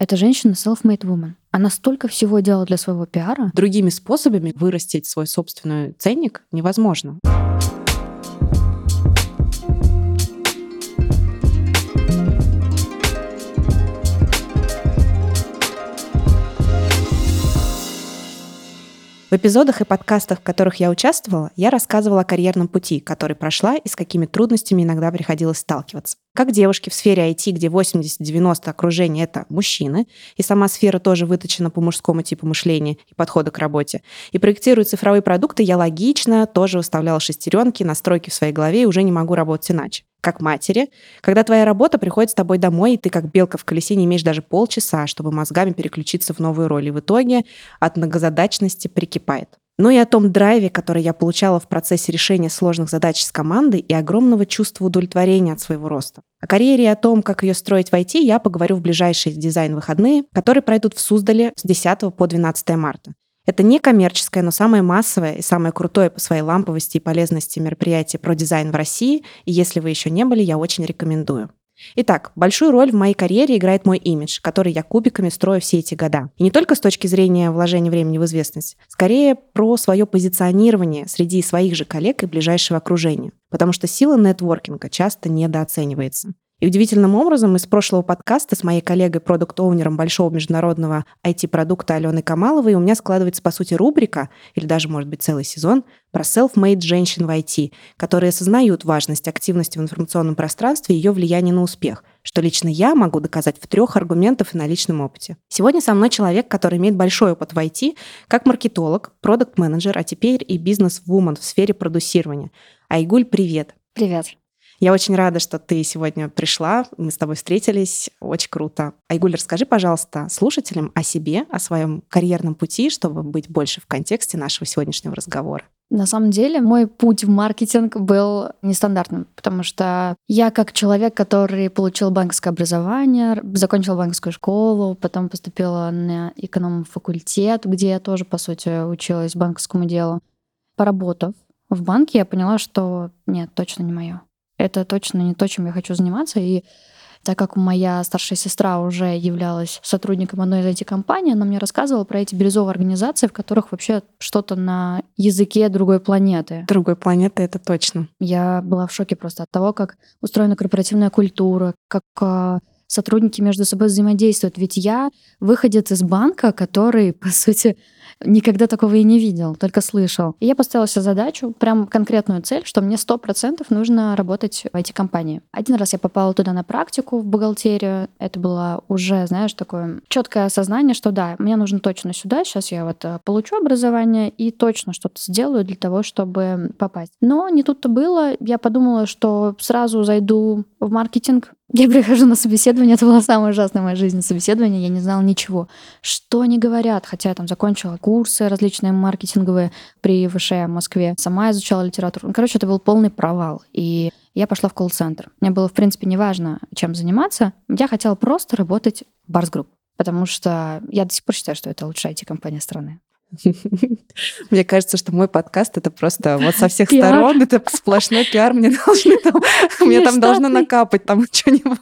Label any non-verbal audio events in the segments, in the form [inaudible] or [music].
Это женщина self-made woman. Она столько всего делала для своего пиара. Другими способами вырастить свой собственный ценник невозможно. В эпизодах и подкастах, в которых я участвовала, я рассказывала о карьерном пути, который прошла и с какими трудностями иногда приходилось сталкиваться. Как девушки в сфере IT, где 80-90 окружения — это мужчины, и сама сфера тоже выточена по мужскому типу мышления и подхода к работе. И проектируя цифровые продукты, я логично тоже выставляла шестеренки, настройки в своей голове и уже не могу работать иначе как матери, когда твоя работа приходит с тобой домой, и ты как белка в колесе не имеешь даже полчаса, чтобы мозгами переключиться в новую роль. И в итоге от многозадачности прикипает. Ну и о том драйве, который я получала в процессе решения сложных задач с командой и огромного чувства удовлетворения от своего роста. О карьере и о том, как ее строить в IT, я поговорю в ближайшие дизайн-выходные, которые пройдут в Суздале с 10 по 12 марта. Это не коммерческое, но самое массовое и самое крутое по своей ламповости и полезности мероприятие про дизайн в России. И если вы еще не были, я очень рекомендую. Итак, большую роль в моей карьере играет мой имидж, который я кубиками строю все эти года. И не только с точки зрения вложения времени в известность, скорее про свое позиционирование среди своих же коллег и ближайшего окружения. Потому что сила нетворкинга часто недооценивается. И удивительным образом из прошлого подкаста с моей коллегой, продукт-оунером большого международного IT-продукта Аленой Камаловой у меня складывается, по сути, рубрика, или даже, может быть, целый сезон, про self-made женщин в IT, которые осознают важность активности в информационном пространстве и ее влияние на успех, что лично я могу доказать в трех аргументах и на личном опыте. Сегодня со мной человек, который имеет большой опыт в IT, как маркетолог, продукт-менеджер, а теперь и бизнес-вумен в сфере продюсирования. Айгуль, привет! Привет. Я очень рада, что ты сегодня пришла, мы с тобой встретились, очень круто. Айгуль, расскажи, пожалуйста, слушателям о себе, о своем карьерном пути, чтобы быть больше в контексте нашего сегодняшнего разговора. На самом деле мой путь в маркетинг был нестандартным, потому что я как человек, который получил банковское образование, закончил банковскую школу, потом поступила на эконом-факультет, где я тоже, по сути, училась банковскому делу. Поработав в банке, я поняла, что нет, точно не мое это точно не то, чем я хочу заниматься. И так как моя старшая сестра уже являлась сотрудником одной из этих компаний, она мне рассказывала про эти бирюзовые организации, в которых вообще что-то на языке другой планеты. Другой планеты, это точно. Я была в шоке просто от того, как устроена корпоративная культура, как а, сотрудники между собой взаимодействуют. Ведь я выходец из банка, который, [laughs] по сути, никогда такого и не видел, только слышал. И я поставила себе задачу, прям конкретную цель, что мне сто процентов нужно работать в IT-компании. Один раз я попала туда на практику в бухгалтерию. Это было уже, знаешь, такое четкое осознание, что да, мне нужно точно сюда. Сейчас я вот э, получу образование и точно что-то сделаю для того, чтобы попасть. Но не тут-то было. Я подумала, что сразу зайду в маркетинг, я прихожу на собеседование, это было самое ужасное в моей жизни собеседование, я не знала ничего. Что они говорят, хотя я там закончила курсы различные маркетинговые при ВШЭ в Москве, сама изучала литературу. Ну, короче, это был полный провал. И я пошла в колл-центр. Мне было, в принципе, неважно, чем заниматься. Я хотела просто работать в Барс Групп, потому что я до сих пор считаю, что это лучшая IT-компания страны. Мне кажется, что мой подкаст это просто вот со всех сторон, это сплошной пиар, мне должны там, мне там должно накапать там что-нибудь.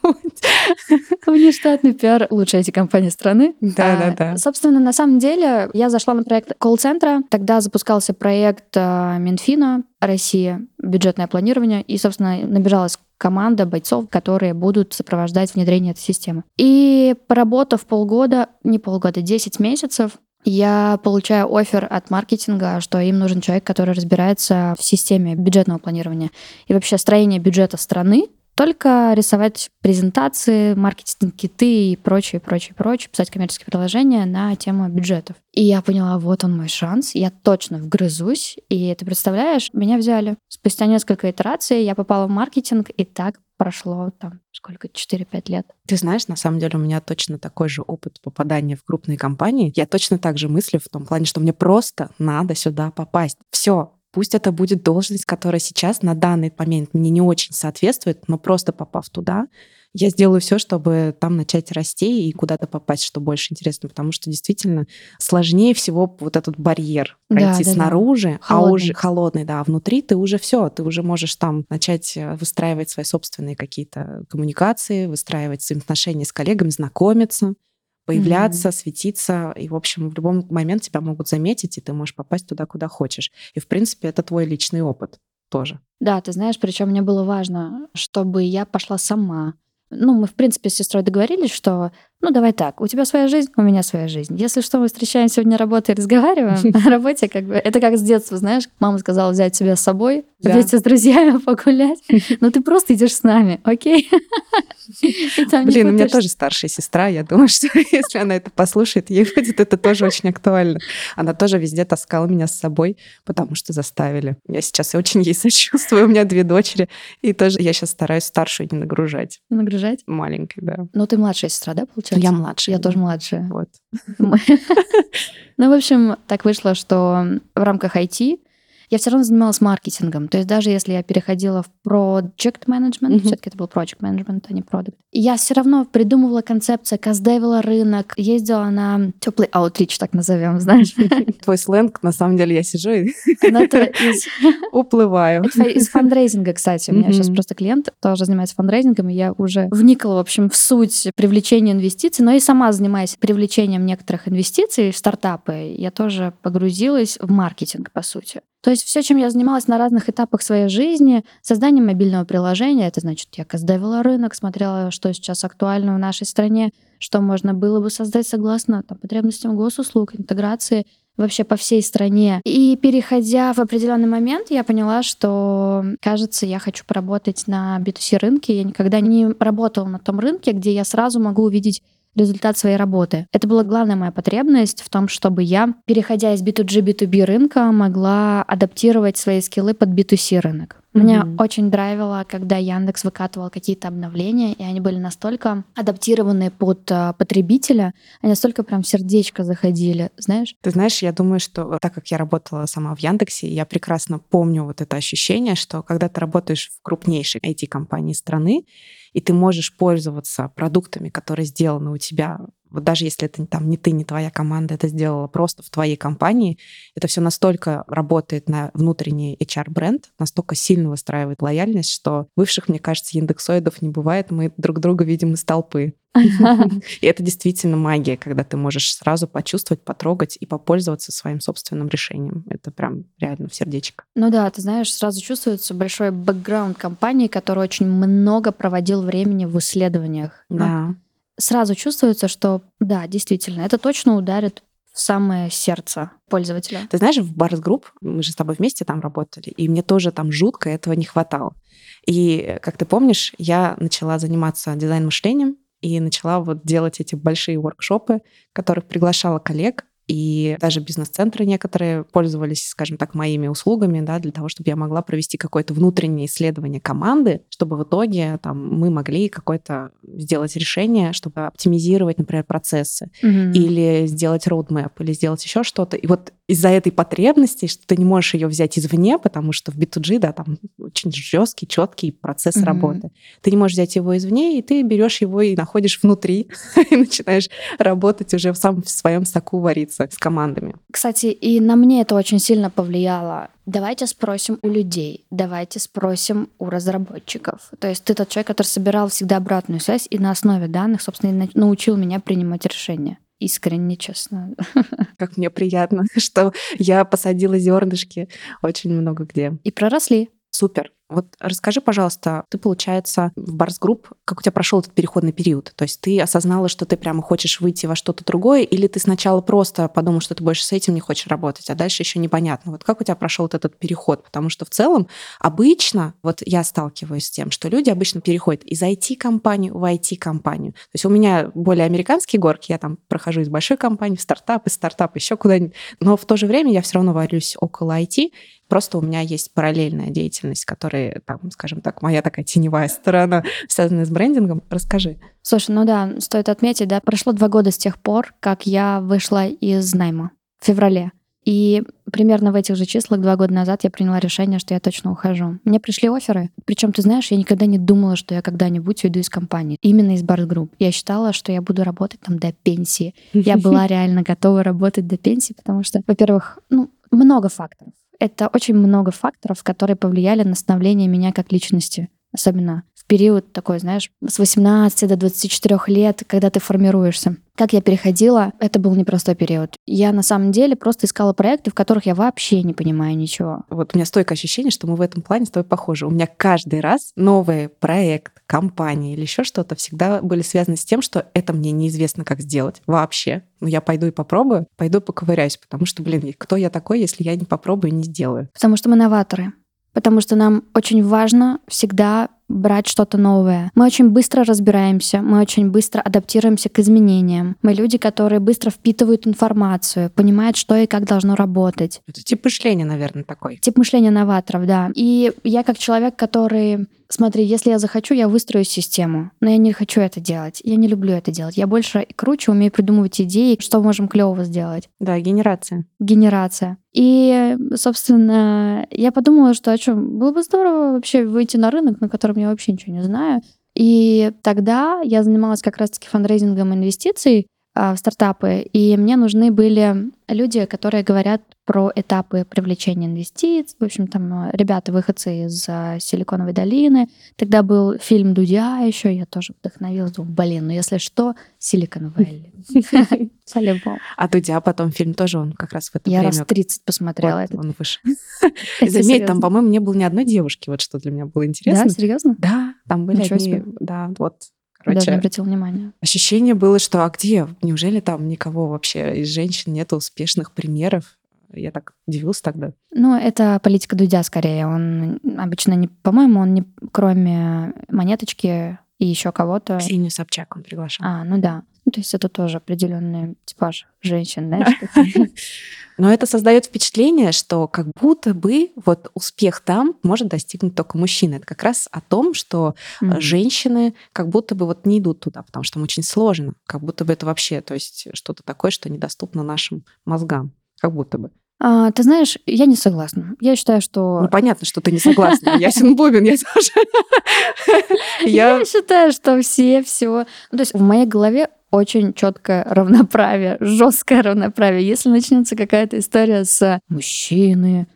Внештатный пиар лучшая эти компании страны. Да, да, да. Собственно, на самом деле я зашла на проект колл-центра, тогда запускался проект а, Минфина Россия, бюджетное планирование, и, собственно, набежалась команда бойцов, которые будут сопровождать внедрение этой системы. И поработав полгода, не полгода, 10 месяцев, я получаю офер от маркетинга, что им нужен человек, который разбирается в системе бюджетного планирования и вообще строения бюджета страны, только рисовать презентации, маркетинг-киты и прочее, прочее, прочее, писать коммерческие предложения на тему бюджетов. И я поняла, вот он мой шанс, я точно вгрызусь. И ты представляешь, меня взяли. Спустя несколько итераций я попала в маркетинг, и так прошло там сколько, 4-5 лет. Ты знаешь, на самом деле у меня точно такой же опыт попадания в крупные компании. Я точно так же мыслю в том плане, что мне просто надо сюда попасть. Все, Пусть это будет должность, которая сейчас на данный момент мне не очень соответствует, но просто попав туда, я сделаю все, чтобы там начать расти и куда-то попасть, что больше интересно, потому что действительно сложнее всего вот этот барьер пройти да, да, снаружи, да. а уже холодный, да, а внутри ты уже все, ты уже можешь там начать э, выстраивать свои собственные какие-то коммуникации, выстраивать взаимоотношения с коллегами, знакомиться появляться, mm-hmm. светиться, и, в общем, в любом момент тебя могут заметить, и ты можешь попасть туда, куда хочешь. И, в принципе, это твой личный опыт тоже. Да, ты знаешь, причем мне было важно, чтобы я пошла сама. Ну, мы, в принципе, с сестрой договорились, что ну, давай так, у тебя своя жизнь, у меня своя жизнь. Если что, мы встречаемся вне работы и разговариваем. [laughs] На работе как бы... Это как с детства, знаешь, мама сказала взять тебя с собой, да. вместе с друзьями [laughs] погулять. Но ты просто идешь с нами, окей? Блин, у меня тоже старшая сестра. Я думаю, [laughs] что если она это послушает, ей будет это тоже очень актуально. Она тоже везде таскала меня с собой, потому что заставили. Я сейчас очень ей сочувствую. У меня две дочери. И тоже я сейчас стараюсь старшую не нагружать. Не нагружать? Маленькой, да. Ну, ты младшая сестра, да, получается? Получается? Я младшая. Я тоже младшая. Вот. [laughs] Ну, в общем, так вышло, что в рамках IT я все равно занималась маркетингом. То есть даже если я переходила в project management, mm-hmm. все-таки это был project management, а не product, я все равно придумывала концепции, каздевила рынок, ездила на теплый outreach, так назовем, [laughs] знаешь. Твой сленг, на самом деле, я сижу и [laughs] уплываю. Из фандрейзинга, кстати. У меня сейчас просто клиент тоже занимается фандрейзингом, и я уже вникла, в общем, в суть привлечения инвестиций, но и сама занимаюсь привлечением некоторых инвестиций в стартапы. Я тоже погрузилась в маркетинг, по сути. То есть все, чем я занималась на разных этапах своей жизни, созданием мобильного приложения, это значит, я custdev ила рынок, смотрела, что сейчас актуально в нашей стране, что можно было бы создать согласно там, потребностям госуслуг, интеграции вообще по всей стране. И переходя в определенный момент, я поняла, что, кажется, я хочу поработать на B2C рынке. Я никогда не работала на том рынке, где я сразу могу увидеть результат своей работы. Это была главная моя потребность в том, чтобы я, переходя из B2G, B2B рынка, могла адаптировать свои скиллы под B2C рынок. Mm-hmm. Меня очень драйвило, когда Яндекс выкатывал какие-то обновления, и они были настолько адаптированы под uh, потребителя, они настолько прям сердечко заходили, знаешь? Ты знаешь, я думаю, что так как я работала сама в Яндексе, я прекрасно помню вот это ощущение, что когда ты работаешь в крупнейшей IT-компании страны, и ты можешь пользоваться продуктами, которые сделаны у тебя вот даже если это там не ты, не твоя команда это сделала просто в твоей компании, это все настолько работает на внутренний HR-бренд, настолько сильно выстраивает лояльность, что бывших, мне кажется, индексоидов не бывает, мы друг друга видим из толпы. [laughs] И это действительно магия, когда ты можешь сразу почувствовать, потрогать и попользоваться своим собственным решением. Это прям реально в сердечко. Ну да, ты знаешь, сразу чувствуется большой бэкграунд компании, которая очень много проводил времени в исследованиях. Да сразу чувствуется, что да, действительно, это точно ударит в самое сердце пользователя. Ты знаешь, в Барс Групп, мы же с тобой вместе там работали, и мне тоже там жутко этого не хватало. И, как ты помнишь, я начала заниматься дизайн-мышлением и начала вот делать эти большие воркшопы, которых приглашала коллег, и даже бизнес-центры некоторые пользовались, скажем так, моими услугами, да, для того, чтобы я могла провести какое-то внутреннее исследование команды, чтобы в итоге там, мы могли какое-то сделать решение, чтобы оптимизировать, например, процессы, mm-hmm. или сделать roadmap, или сделать еще что-то. И вот из-за этой потребности, что ты не можешь ее взять извне, потому что в B2G, да, там очень жесткий, четкий процесс mm-hmm. работы. Ты не можешь взять его извне, и ты берешь его и находишь внутри, [laughs] и начинаешь работать уже в самом в своем соку вариться с командами. Кстати, и на мне это очень сильно повлияло. Давайте спросим у людей, давайте спросим у разработчиков. То есть ты тот человек, который собирал всегда обратную связь и на основе данных, собственно, научил меня принимать решения искренне, честно. [laughs] Как мне приятно, [laughs] что я посадила зернышки очень много где. И проросли. Супер. Вот расскажи, пожалуйста, ты, получается, в Барс Групп, как у тебя прошел этот переходный период? То есть ты осознала, что ты прямо хочешь выйти во что-то другое, или ты сначала просто подумал, что ты больше с этим не хочешь работать, а дальше еще непонятно. Вот как у тебя прошел вот этот переход? Потому что в целом обычно, вот я сталкиваюсь с тем, что люди обычно переходят из IT-компании в IT-компанию. То есть у меня более американские горки, я там прохожу из большой компании в стартап, из стартапа еще куда-нибудь, но в то же время я все равно варюсь около IT, Просто у меня есть параллельная деятельность, которая, там, скажем так, моя такая теневая сторона, связанная с брендингом. Расскажи. Слушай, ну да, стоит отметить, да, прошло два года с тех пор, как я вышла из найма в феврале. И примерно в этих же числах два года назад я приняла решение, что я точно ухожу. Мне пришли оферы. Причем, ты знаешь, я никогда не думала, что я когда-нибудь уйду из компании. Именно из Барс Групп. Я считала, что я буду работать там до пенсии. Я [laughs] была реально готова работать до пенсии, потому что, во-первых, ну, много факторов это очень много факторов, которые повлияли на становление меня как личности, особенно период такой, знаешь, с 18 до 24 лет, когда ты формируешься. Как я переходила, это был непростой период. Я на самом деле просто искала проекты, в которых я вообще не понимаю ничего. Вот у меня стойкое ощущение, что мы в этом плане с тобой похожи. У меня каждый раз новый проект, компания или еще что-то всегда были связаны с тем, что это мне неизвестно, как сделать вообще. Но я пойду и попробую, пойду поковыряюсь, потому что, блин, кто я такой, если я не попробую и не сделаю? Потому что мы новаторы потому что нам очень важно всегда брать что-то новое. Мы очень быстро разбираемся, мы очень быстро адаптируемся к изменениям. Мы люди, которые быстро впитывают информацию, понимают, что и как должно работать. Это тип мышления, наверное, такой. Тип мышления новаторов, да. И я как человек, который Смотри, если я захочу, я выстрою систему, но я не хочу это делать. Я не люблю это делать. Я больше и круче умею придумывать идеи, что можем клево сделать. Да, генерация. Генерация. И, собственно, я подумала, что о чем было бы здорово вообще выйти на рынок, на котором я вообще ничего не знаю. И тогда я занималась как раз-таки фандрейзингом инвестиций в стартапы, и мне нужны были люди, которые говорят про этапы привлечения инвестиций. В общем, там э, ребята, выходцы из э, Силиконовой долины. Тогда был фильм Дудя еще, я тоже вдохновилась. Думаю, блин, ну если что, Силиконовая долина. [laughs] А Дудя потом фильм тоже, он как раз в это Я время... раз 30 посмотрела. Вот, он выше. [laughs] [laughs] Заметь, там, по-моему, не было ни одной девушки, вот что для меня было интересно. Да, серьезно? Да, там были одни... Да, вот Короче, Даже не обратил внимания. Ощущение было, что а где? Неужели там никого вообще из женщин нет успешных примеров? Я так удивилась тогда. Ну, это политика Дудя скорее. Он обычно не, по-моему, он не, кроме монеточки и еще кого-то. Ксению Собчак он приглашал. А, ну да. Ну, то есть это тоже определенный типаж женщин, да? [laughs] Но это создает впечатление, что как будто бы вот успех там может достигнуть только мужчина. Это как раз о том, что mm-hmm. женщины как будто бы вот не идут туда, потому что там очень сложно. Как будто бы это вообще, то есть что-то такое, что недоступно нашим мозгам. Как будто бы. А, ты знаешь, я не согласна. Я считаю, что... Ну, понятно, что ты не согласна. Ясен Бубин, я тоже. [laughs] Я считаю, что все все... Ну, то есть в моей голове очень четкое равноправие, жесткое равноправие. Если начнется какая-то история с мужчины,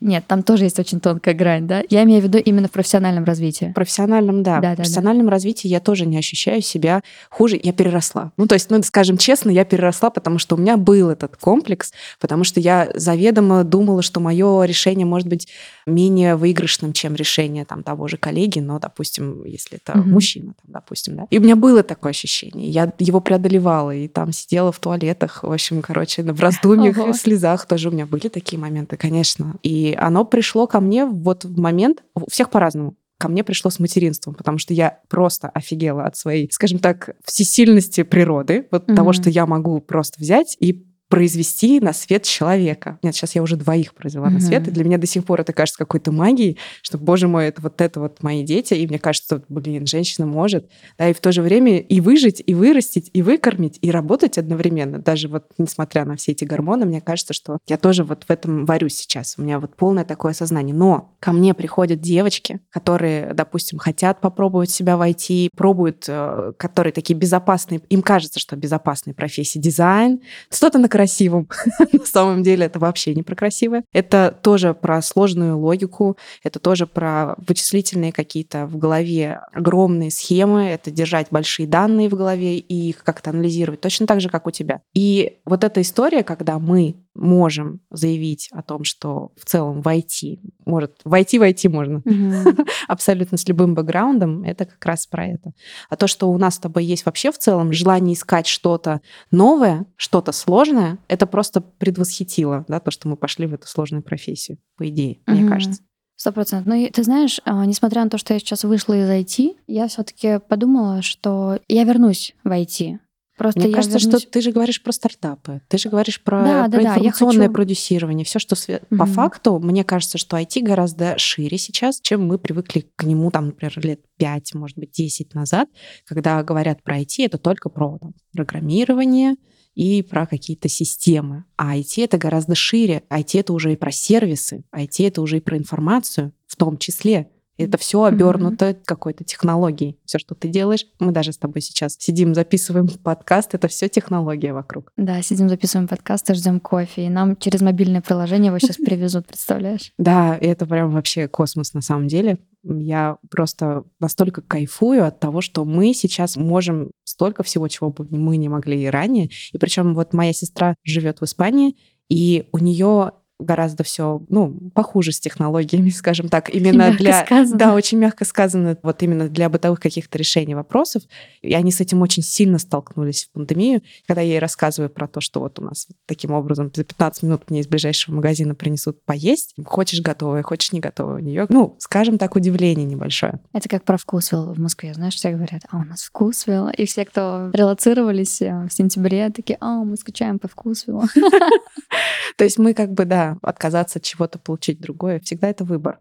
нет, там тоже есть очень тонкая грань, да? Я имею в виду именно в профессиональном развитии. В профессиональном, да. да в профессиональном да. развитии я тоже не ощущаю себя хуже. Я переросла. Ну, то есть, ну, скажем честно, я переросла, потому что у меня был этот комплекс, потому что я заведомо думала, что мое решение может быть менее выигрышным, чем решение там того же коллеги, но, допустим, если это угу. мужчина, там, допустим, да. И у меня было такое ощущение. Я его преодолевала, и там сидела в туалетах, в общем, короче, в раздумьях, в слезах тоже у меня были такие моменты, конечно. И оно пришло ко мне вот в момент, у всех по-разному, ко мне пришло с материнством, потому что я просто офигела от своей, скажем так, всесильности природы, вот mm-hmm. того, что я могу просто взять и произвести на свет человека. Нет, сейчас я уже двоих произвела mm-hmm. на свет, и для меня до сих пор это кажется какой-то магией, что, боже мой, это вот это вот мои дети, и мне кажется, блин, женщина может, да, и в то же время и выжить, и вырастить, и выкормить, и работать одновременно. Даже вот несмотря на все эти гормоны, мне кажется, что я тоже вот в этом варюсь сейчас. У меня вот полное такое сознание. Но ко мне приходят девочки, которые, допустим, хотят попробовать себя войти, пробуют, э, которые такие безопасные, им кажется, что безопасные профессии, дизайн, что-то на красивым. [laughs] На самом деле это вообще не про красивое. Это тоже про сложную логику, это тоже про вычислительные какие-то в голове огромные схемы, это держать большие данные в голове и их как-то анализировать, точно так же, как у тебя. И вот эта история, когда мы можем заявить о том, что в целом войти, может, войти, войти можно mm-hmm. [laughs] абсолютно с любым бэкграундом, это как раз про это. А то, что у нас с тобой есть вообще в целом желание искать что-то новое, что-то сложное, это просто предвосхитило, да, то, что мы пошли в эту сложную профессию, по идее, mm-hmm. мне кажется. Сто процентов. Ну, ты знаешь, а, несмотря на то, что я сейчас вышла из IT, я все-таки подумала, что я вернусь в IT. Просто Мне кажется, вернусь... что ты же говоришь про стартапы, ты же говоришь про, да, про да, информационное хочу... продюсирование, все, что све... mm-hmm. по факту, мне кажется, что IT гораздо шире сейчас, чем мы привыкли к нему, там, например, лет 5, может быть, 10 назад, когда говорят про IT, это только про там, программирование и про какие-то системы. А IT это гораздо шире. IT это уже и про сервисы, IT это уже и про информацию в том числе Это все обернуто mm-hmm. какой-то технологией. Все, что ты делаешь, мы даже с тобой сейчас сидим, записываем [laughs] подкаст, это все технология вокруг. Да, сидим, записываем подкаст и ждем кофе. И нам через мобильное приложение его сейчас [laughs] привезут, представляешь? Да, и это прям вообще космос на самом деле. Я просто настолько кайфую от того, что мы сейчас можем столько всего, чего бы мы не могли и ранее. И причем вот моя сестра живет в Испании, и у нее гораздо все, ну, похуже с технологиями, [laughs] скажем так, именно мягко для... Сказано. Да, очень мягко сказано, вот именно для бытовых каких-то решений вопросов. И они с этим очень сильно столкнулись в пандемию. Когда я ей рассказываю про то, что вот у нас таким образом за 15 минут мне из ближайшего магазина принесут поесть, хочешь готовое, хочешь не готовое у нее, ну, скажем так, удивление небольшое. Это как про вкусвилл в Москве, знаешь, все говорят, а у нас вкусвилл, и все, кто релацировались э, в сентябре, такие, а, мы скучаем по вкусвиллу. [laughs] То есть мы как бы, да, отказаться от чего-то, получить другое. Всегда это выбор.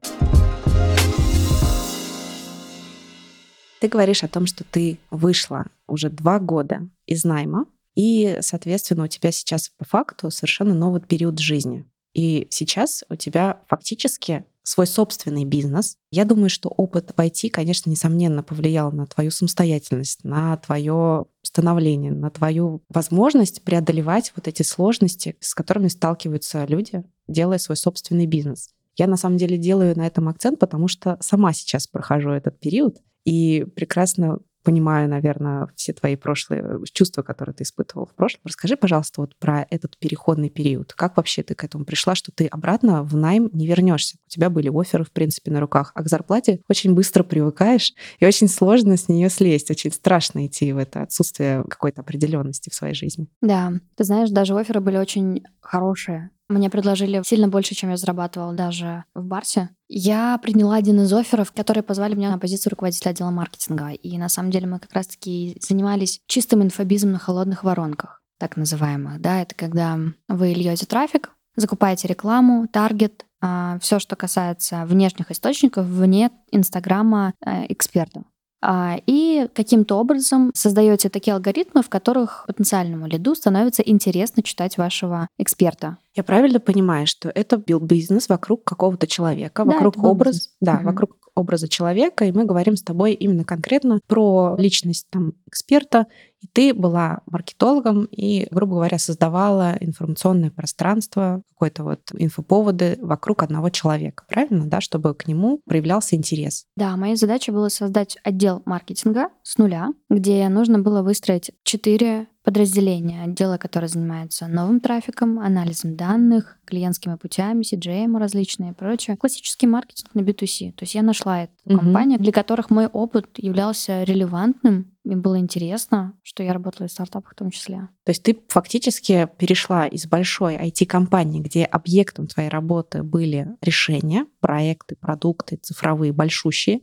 Ты говоришь о том, что ты вышла уже два года из найма, и, соответственно, у тебя сейчас по факту совершенно новый период жизни. И сейчас у тебя фактически свой собственный бизнес. Я думаю, что опыт в IT, конечно, несомненно повлиял на твою самостоятельность, на твое становление, на твою возможность преодолевать вот эти сложности, с которыми сталкиваются люди, делая свой собственный бизнес. Я на самом деле делаю на этом акцент, потому что сама сейчас прохожу этот период и прекрасно понимаю, наверное, все твои прошлые чувства, которые ты испытывал в прошлом. Расскажи, пожалуйста, вот про этот переходный период. Как вообще ты к этому пришла, что ты обратно в найм не вернешься? У тебя были оферы, в принципе, на руках, а к зарплате очень быстро привыкаешь, и очень сложно с нее слезть. Очень страшно идти в это отсутствие какой-то определенности в своей жизни. Да, ты знаешь, даже оферы были очень хорошие. Мне предложили сильно больше, чем я зарабатывала даже в Барсе. Я приняла один из офферов, которые позвали меня на позицию руководителя отдела маркетинга. И на самом деле мы как раз-таки занимались чистым инфобизом на холодных воронках, так называемых. Да, это когда вы льете трафик, закупаете рекламу, таргет, а, все, что касается внешних источников вне Инстаграма э, эксперта. А, и каким-то образом создаете такие алгоритмы, в которых потенциальному лиду становится интересно читать вашего эксперта. Я правильно понимаю, что это был бизнес вокруг какого-то человека, да, вокруг образа, да, угу. вокруг образа человека, и мы говорим с тобой именно конкретно про личность там эксперта, и ты была маркетологом и, грубо говоря, создавала информационное пространство, какой-то вот инфоповоды вокруг одного человека, правильно, да, чтобы к нему проявлялся интерес. Да, моя задача была создать отдел маркетинга с нуля, где нужно было выстроить четыре подразделение, отдела, которое занимается новым трафиком, анализом данных, клиентскими путями, CGM различные и прочее. Классический маркетинг на B2C. То есть я нашла эту угу. компанию, для которых мой опыт являлся релевантным, им было интересно, что я работала в стартапах в том числе. То есть ты фактически перешла из большой IT-компании, где объектом твоей работы были решения, проекты, продукты цифровые, большущие,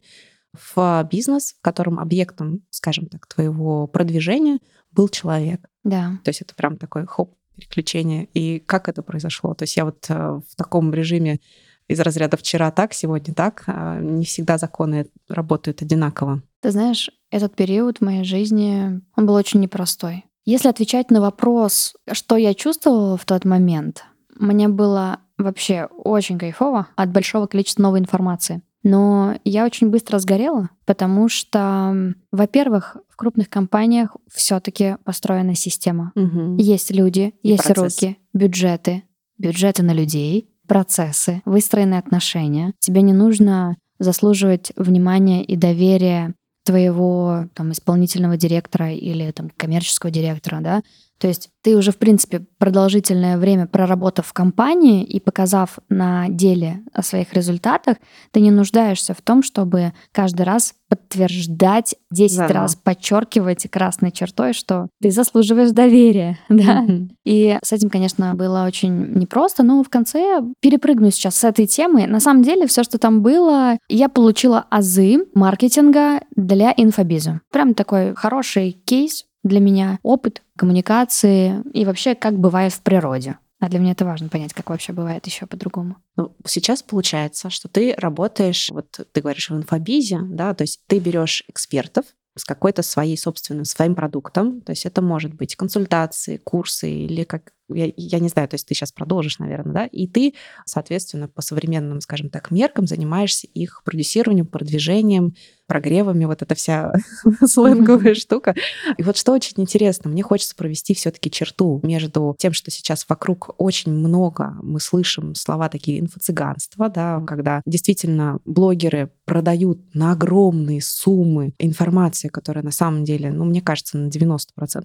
в бизнес, в котором объектом, скажем так, твоего продвижения был человек. Да. То есть это прям такой хоп, переключение. И как это произошло? То есть я вот э, в таком режиме из разряда вчера так, сегодня так. А не всегда законы работают одинаково. Ты знаешь, этот период в моей жизни, он был очень непростой. Если отвечать на вопрос, что я чувствовала в тот момент, мне было вообще очень кайфово от большого количества новой информации. Но я очень быстро сгорела, потому что, во-первых, в крупных компаниях все-таки построена система. Угу. Есть люди, И есть процесс. руки, бюджеты, бюджеты на людей, процессы, выстроенные отношения. Тебе не нужно заслуживать внимания и доверия твоего там, исполнительного директора или там, коммерческого директора, да, то есть ты уже, в принципе, продолжительное время проработав в компании и показав на деле о своих результатах, ты не нуждаешься в том, чтобы каждый раз подтверждать, 10 да, раз подчеркивать красной чертой, что ты заслуживаешь доверия. [laughs] Да? Mm-hmm. И с этим, конечно, было очень непросто, но в конце перепрыгну сейчас с этой темы. На самом деле, все, что там было, я получила азы маркетинга для инфобиза. Прям такой хороший кейс для меня опыт коммуникации и вообще как бывает в природе. А для меня это важно понять, как вообще бывает еще по-другому. Ну, сейчас получается, что ты работаешь, вот ты говоришь в инфобизе, да, то есть ты берешь экспертов с какой-то своей собственным, своим продуктом, то есть это может быть консультации, курсы или как я, я не знаю, то есть ты сейчас продолжишь, наверное, да, и ты, соответственно, по современным, скажем так, меркам занимаешься их продюсированием, продвижением, прогревами, вот эта вся [laughs] сленговая штука. И вот что очень интересно, мне хочется провести все-таки черту между тем, что сейчас вокруг очень много мы слышим слова такие инфо-цыганства, да, когда действительно блогеры продают на огромные суммы информации, которая на самом деле, ну, мне кажется, на 90%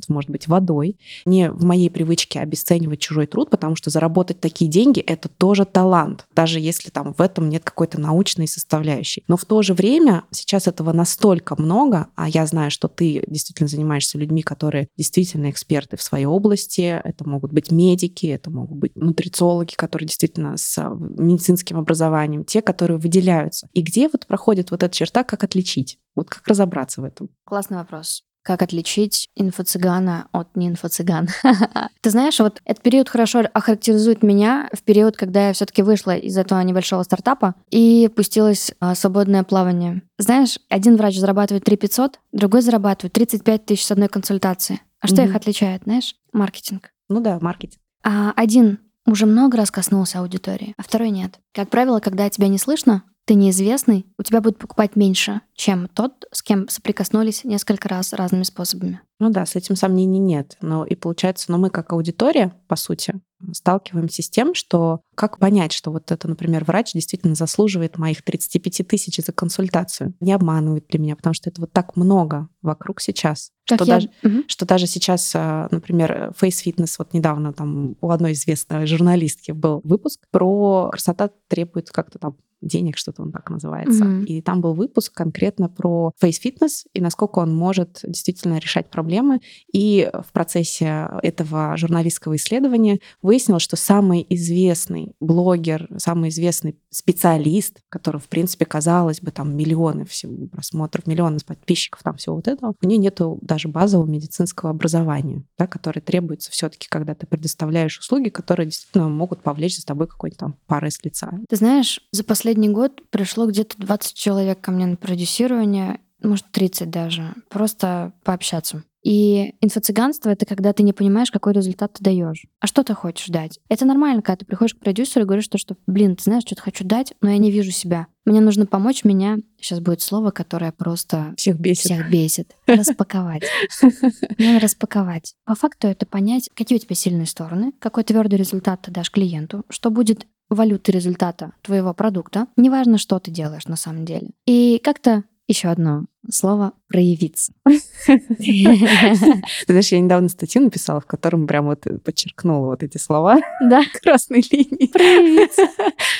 может быть водой. Не в моей привычке обесценивать чужой труд, потому что заработать такие деньги — это тоже талант, даже если там в этом нет какой-то научной составляющей. Но в то же время сейчас этого настолько много, а я знаю, что ты действительно занимаешься людьми, которые действительно эксперты в своей области. Это могут быть медики, это могут быть нутрициологи, которые действительно с медицинским образованием, те, которые выделяются. И где вот проходит вот эта черта, как отличить? Вот как разобраться в этом? Классный вопрос. Как отличить инфо-цыгана от не инфо-цыган? [laughs] Ты знаешь, вот этот период хорошо охарактеризует меня в период, когда я все таки вышла из этого небольшого стартапа и пустилась в свободное плавание. Знаешь, один врач зарабатывает 3 500, другой зарабатывает 35 тысяч с одной консультации. А что их отличает, знаешь? Маркетинг. Ну да, маркетинг. А один уже много раз коснулся аудитории, а второй нет. Как правило, когда тебя не слышно, ты неизвестный, у тебя будет покупать меньше, чем тот, с кем соприкоснулись несколько раз разными способами. Ну да, с этим сомнений нет. Но и получается, но мы как аудитория, по сути, сталкиваемся с тем, что как понять, что вот это, например, врач действительно заслуживает моих 35 тысяч за консультацию? Не обманывает ли меня? Потому что это вот так много вокруг сейчас. Как что, я... даже, угу. что даже сейчас, а, например, Face Fitness, вот недавно там у одной известной журналистки был выпуск про красота требует как-то там денег, что-то он так называется. Mm-hmm. И там был выпуск конкретно про face fitness и насколько он может действительно решать проблемы. И в процессе этого журналистского исследования выяснилось, что самый известный блогер, самый известный специалист, который, в принципе, казалось бы, там миллионы всего просмотров, миллионы подписчиков, там всего вот этого, у нее нету даже базового медицинского образования, да, которое требуется все-таки, когда ты предоставляешь услуги, которые действительно могут повлечь за тобой какой-то там пары с лица. Ты знаешь, за последние последний год пришло где-то 20 человек ко мне на продюсирование, может, 30 даже, просто пообщаться. И инфо-цыганство — это когда ты не понимаешь, какой результат ты даешь. А что ты хочешь дать? Это нормально, когда ты приходишь к продюсеру и говоришь, что, что блин, ты знаешь, что-то хочу дать, но я не вижу себя. Мне нужно помочь меня, сейчас будет слово, которое просто всех бесит. Всех бесит. [laughs] Распаковать. Надо распаковать. По факту это понять, какие у тебя сильные стороны, какой твердый результат ты дашь клиенту, что будет валюты результата твоего продукта, неважно, что ты делаешь на самом деле. И как-то еще одно слово проявиться. Знаешь, я недавно статью написала, в котором прям вот подчеркнула вот эти слова да. [laughs] красной линии. Проявиться.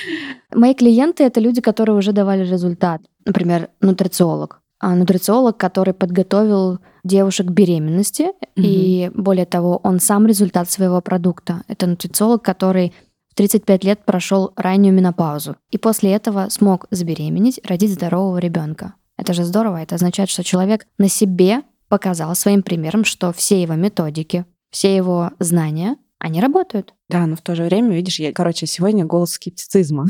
[laughs] Мои клиенты — это люди, которые уже давали результат. Например, нутрициолог. А нутрициолог, который подготовил девушек к беременности, mm и более того, он сам результат своего продукта. Это нутрициолог, который 35 лет прошел раннюю менопаузу и после этого смог забеременеть, родить здорового ребенка. Это же здорово, это означает, что человек на себе показал своим примером, что все его методики, все его знания, они работают. Да, но в то же время, видишь, я, короче, сегодня голос скептицизма.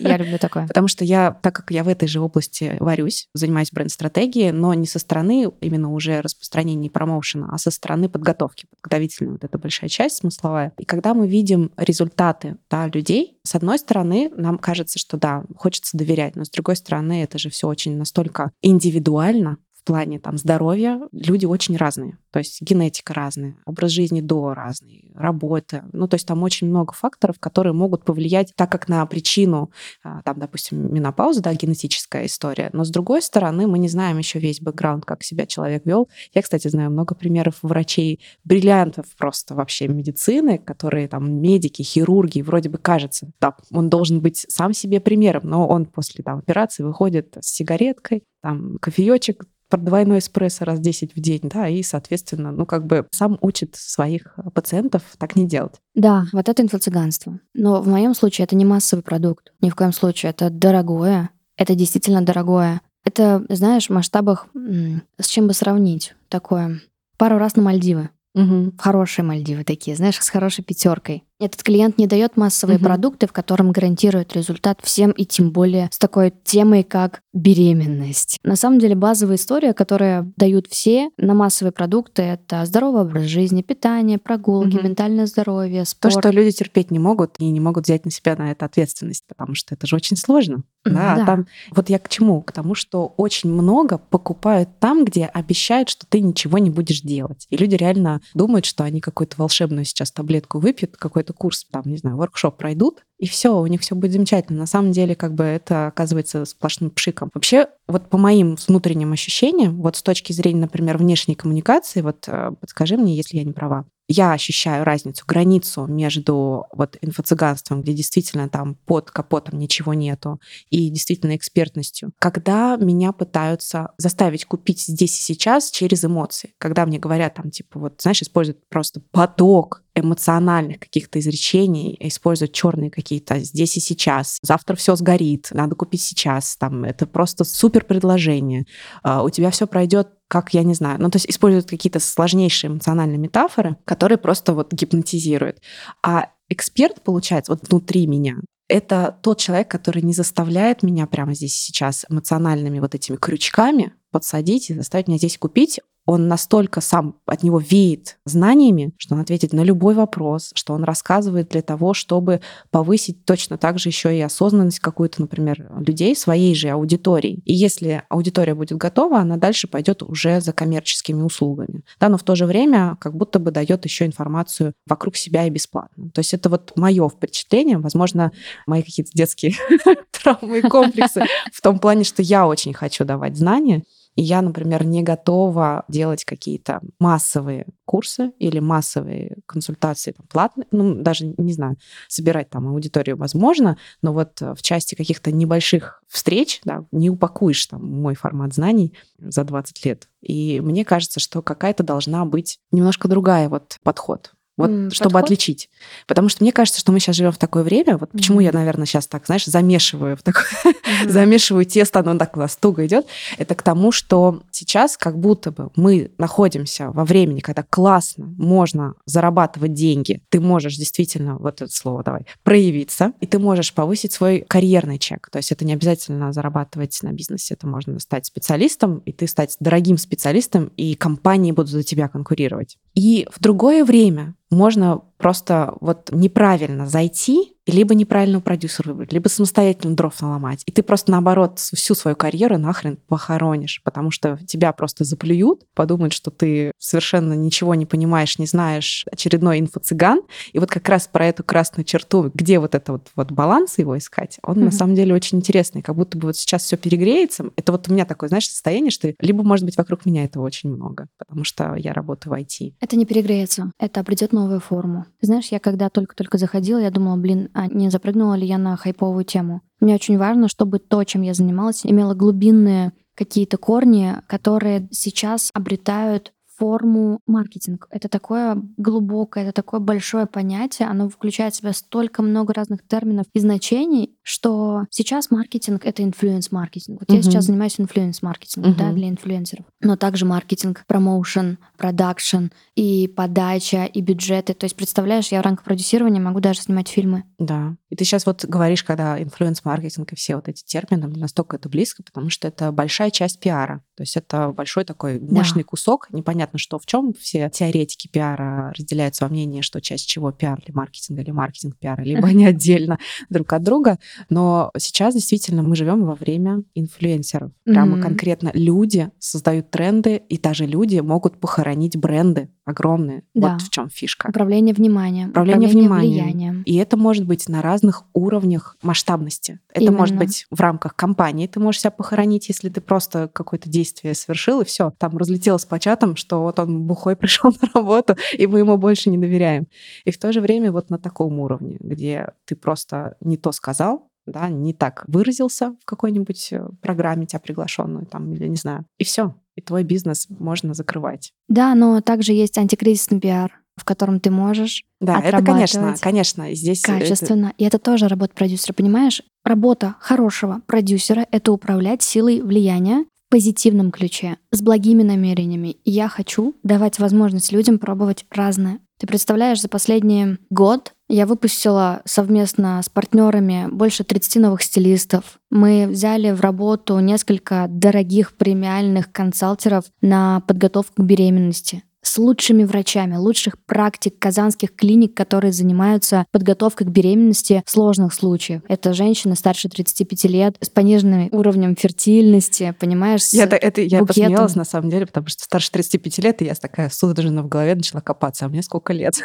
Я люблю такое. [laughs] Потому что я, так как я в этой же области варюсь, занимаюсь бренд-стратегией, но не со стороны именно уже распространения и промоушена, а со стороны подготовки, подготовительной. Вот это большая часть смысловая. И когда мы видим результаты да, людей, с одной стороны, нам кажется, что да, хочется доверять, но с другой стороны, это же все очень настолько индивидуально, в плане там здоровья люди очень разные. То есть генетика разная, образ жизни до разный, работа. Ну, то есть там очень много факторов, которые могут повлиять, так как на причину, а, там, допустим, менопауза, да, генетическая история. Но с другой стороны, мы не знаем еще весь бэкграунд, как себя человек вел. Я, кстати, знаю много примеров врачей, бриллиантов просто вообще медицины, которые там медики, хирурги, вроде бы кажется, да, он должен быть сам себе примером, но он после там операции выходит с сигареткой, там кофеечек, двойной эспрессо раз 10 в день, да, и, соответственно, ну, как бы сам учит своих пациентов так не делать. Да, вот это инфо-цыганство. Но в моем случае это не массовый продукт. Ни в коем случае. Это дорогое. Это действительно дорогое. Это, знаешь, в масштабах с чем бы сравнить? Такое. Пару раз на Мальдивы. Угу. Хорошие Мальдивы такие, знаешь, с хорошей пятеркой. Этот клиент не дает массовые угу. продукты, в котором гарантирует результат всем, и тем более с такой темой, как беременность. На самом деле базовая история, которая дают все на массовые продукты, это здоровый образ жизни, питание, прогулки, угу. ментальное здоровье, спорт. То, что люди терпеть не могут и не могут взять на себя на это ответственность, потому что это же очень сложно. Да, да. Там, вот я к чему? К тому, что очень много покупают там, где обещают, что ты ничего не будешь делать. И люди реально думают, что они какую-то волшебную сейчас таблетку выпьют, какой-то курс, там, не знаю, воркшоп пройдут, и все, у них все будет замечательно. На самом деле, как бы это оказывается сплошным пшиком. Вообще, вот по моим внутренним ощущениям, вот с точки зрения, например, внешней коммуникации, вот э, подскажи мне, если я не права, я ощущаю разницу, границу между вот инфо-цыганством, где действительно там под капотом ничего нету, и действительно экспертностью. Когда меня пытаются заставить купить здесь и сейчас через эмоции, когда мне говорят там типа вот, знаешь, используют просто поток эмоциональных каких-то изречений, используют черные какие-то здесь и сейчас. Завтра все сгорит, надо купить сейчас. Там это просто супер предложение. А, у тебя все пройдет как я не знаю. Ну, то есть используют какие-то сложнейшие эмоциональные метафоры, которые просто вот гипнотизируют. А эксперт, получается, вот внутри меня, это тот человек, который не заставляет меня прямо здесь сейчас эмоциональными вот этими крючками подсадить и заставить меня здесь купить он настолько сам от него веет знаниями, что он ответит на любой вопрос, что он рассказывает для того, чтобы повысить точно так же еще и осознанность какую-то, например, людей своей же аудитории. И если аудитория будет готова, она дальше пойдет уже за коммерческими услугами. Да, но в то же время как будто бы дает еще информацию вокруг себя и бесплатно. То есть это вот мое впечатление, возможно, мои какие-то детские [laughs] травмы и комплексы в том плане, что я очень хочу давать знания, и я, например, не готова делать какие-то массовые курсы или массовые консультации там, платные, ну, даже, не знаю, собирать там аудиторию возможно, но вот в части каких-то небольших встреч, да, не упакуешь там мой формат знаний за 20 лет. И мне кажется, что какая-то должна быть немножко другая вот подход вот mm, чтобы подход? отличить. Потому что мне кажется, что мы сейчас живем в такое время. Вот mm-hmm. почему я, наверное, сейчас так, знаешь, замешиваю в такое, mm-hmm. [laughs] замешиваю тесто, оно так у нас туго идет. Это к тому, что сейчас как будто бы мы находимся во времени, когда классно можно зарабатывать деньги. Ты можешь действительно, вот это слово давай, проявиться, и ты можешь повысить свой карьерный чек. То есть это не обязательно зарабатывать на бизнесе, это можно стать специалистом, и ты стать дорогим специалистом, и компании будут за тебя конкурировать. И в другое время можно просто вот неправильно зайти либо неправильного продюсера выбрать, либо самостоятельно дров наломать. И ты просто, наоборот, всю свою карьеру нахрен похоронишь, потому что тебя просто заплюют, подумают, что ты совершенно ничего не понимаешь, не знаешь, очередной инфо-цыган. И вот как раз про эту красную черту, где вот это вот, вот баланс его искать, он mm-hmm. на самом деле очень интересный. Как будто бы вот сейчас все перегреется. Это вот у меня такое, знаешь, состояние, что либо, может быть, вокруг меня этого очень много, потому что я работаю в IT. Это не перегреется, это обретет новую форму. знаешь, я когда только-только заходила, я думала, блин, а не запрыгнула ли я на хайповую тему. Мне очень важно, чтобы то, чем я занималась, имело глубинные какие-то корни, которые сейчас обретают форму маркетинг. Это такое глубокое, это такое большое понятие, оно включает в себя столько много разных терминов и значений, что сейчас маркетинг — это инфлюенс-маркетинг. Вот uh-huh. я сейчас занимаюсь инфлюенс-маркетингом, uh-huh. да, для инфлюенсеров. Но также маркетинг, промоушен, продакшн и подача, и бюджеты. То есть, представляешь, я в рамках продюсирования могу даже снимать фильмы. Да. И ты сейчас вот говоришь, когда инфлюенс-маркетинг и все вот эти термины, настолько это близко, потому что это большая часть пиара. То есть это большой такой мощный да. кусок. Непонятно, что в чем все теоретики пиара разделяются во мнении, что часть чего пиар или маркетинг, или маркетинг пиара, либо [laughs] они отдельно друг от друга. Но сейчас действительно мы живем во время инфлюенсеров. Прямо mm-hmm. конкретно люди создают тренды, и даже люди могут похоронить бренды огромные. Да. Вот в чем фишка. Управление вниманием. Управление, управление вниманием. Влиянием. И это может быть на разных уровнях масштабности. Это Именно. может быть в рамках компании. Ты можешь себя похоронить, если ты просто какое-то действие совершил, и все. Там разлетелось по чатам, что вот он бухой [laughs] пришел на работу, и мы ему больше не доверяем. И в то же время вот на таком уровне, где ты просто не то сказал, да, не так выразился в какой-нибудь э, программе тебя приглашенную там или не знаю. И все, и твой бизнес можно закрывать. Да, но также есть антикризисный пиар, в котором ты можешь Да, это, конечно, конечно. Здесь качественно. Это... И это тоже работа продюсера, понимаешь? Работа хорошего продюсера — это управлять силой влияния позитивном ключе, с благими намерениями. Я хочу давать возможность людям пробовать разное. Ты представляешь, за последний год я выпустила совместно с партнерами больше 30 новых стилистов. Мы взяли в работу несколько дорогих премиальных консалтеров на подготовку к беременности с лучшими врачами, лучших практик казанских клиник, которые занимаются подготовкой к беременности в сложных случаях. Это женщины старше 35 лет с пониженным уровнем фертильности, понимаешь? Я, это, я букетом. посмеялась на самом деле, потому что старше 35 лет, и я такая судорожно в голове начала копаться. А мне сколько лет? [laughs]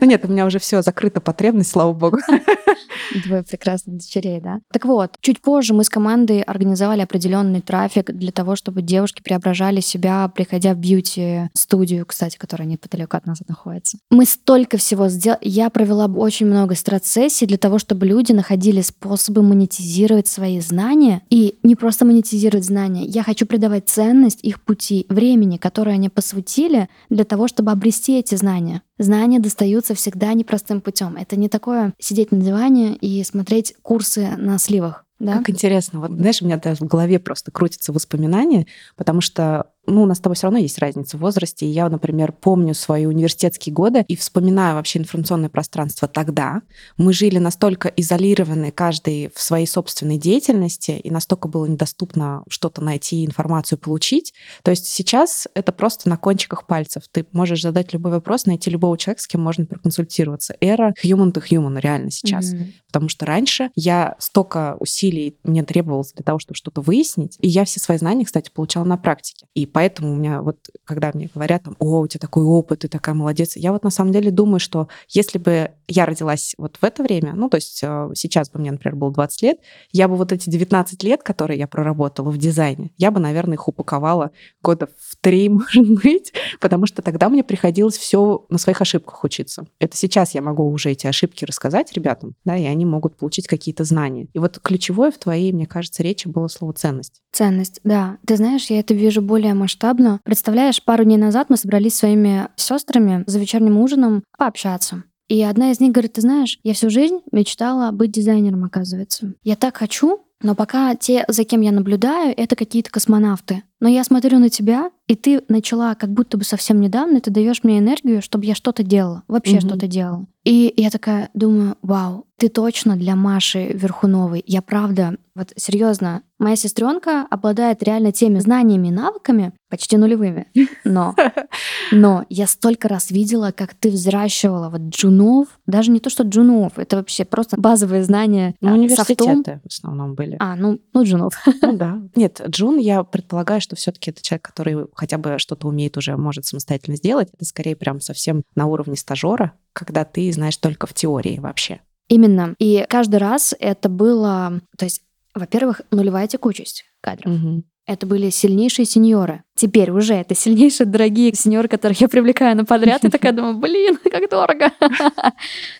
Ну нет, у меня уже все закрыта потребность, слава богу. [laughs] Двое прекрасных дочерей, да? Так вот, чуть позже мы с командой организовали определенный трафик для того, чтобы девушки преображали себя, приходя в бьюти-студию, кстати, которая неподалеку от нас находится. Мы столько всего сделали. Я провела очень много страт-сессий для того, чтобы люди находили способы монетизировать свои знания. И не просто монетизировать знания. Я хочу придавать ценность их пути, времени, которое они посвятили для того, чтобы обрести эти знания. Знания достаются всегда непростым путем. Это не такое сидеть на диване и смотреть курсы на сливах. Да? Как интересно. Вот, знаешь, у меня даже в голове просто крутятся воспоминания, потому что ну, у нас с тобой все равно есть разница в возрасте. я, например, помню свои университетские годы и вспоминаю вообще информационное пространство тогда. Мы жили настолько изолированы, каждый в своей собственной деятельности, и настолько было недоступно что-то найти, информацию получить. То есть сейчас это просто на кончиках пальцев. Ты можешь задать любой вопрос, найти любого человека, с кем можно проконсультироваться. Эра human to human реально сейчас. Mm-hmm. Потому что раньше я столько усилий мне требовалось для того, чтобы что-то выяснить, и я все свои знания, кстати, получала на практике. И поэтому у меня вот, когда мне говорят, там, о, у тебя такой опыт, ты такая молодец, я вот на самом деле думаю, что если бы я родилась вот в это время, ну, то есть э, сейчас бы мне, например, было 20 лет, я бы вот эти 19 лет, которые я проработала в дизайне, я бы, наверное, их упаковала года в три, [laughs] может быть, потому что тогда мне приходилось все на своих ошибках учиться. Это сейчас я могу уже эти ошибки рассказать ребятам, да, и они могут получить какие-то знания. И вот ключевое в твоей, мне кажется, речи было слово ценность. Ценность, да. Ты знаешь, я это вижу более масштабно. Представляешь, пару дней назад мы собрались с своими сестрами за вечерним ужином пообщаться. И одна из них говорит, ты знаешь, я всю жизнь мечтала быть дизайнером, оказывается. Я так хочу, но пока те, за кем я наблюдаю, это какие-то космонавты. Но я смотрю на тебя, и ты начала как будто бы совсем недавно, ты даешь мне энергию, чтобы я что-то делала, вообще mm-hmm. что-то делала. И я такая думаю, вау, ты точно для Маши Верхуновой. Я правда, вот серьезно, моя сестренка обладает реально теми знаниями и навыками, почти нулевыми. Но, [laughs] но я столько раз видела, как ты взращивала вот джунов, даже не то, что джунов, это вообще просто базовые знания. Ну, университеты в основном были. А, ну, ну джунов. Ну да. Нет, джун, я предполагаю, что все-таки это человек, который хотя бы что-то умеет уже, может самостоятельно сделать. Это скорее прям совсем на уровне стажера, когда ты знаешь только в теории вообще. Именно. И каждый раз это было, то есть, во-первых, нулевая текучесть кадров. Угу. Это были сильнейшие сеньоры. Теперь уже это сильнейшие дорогие сеньоры, которых я привлекаю на подряд. И такая думаю, блин, как дорого.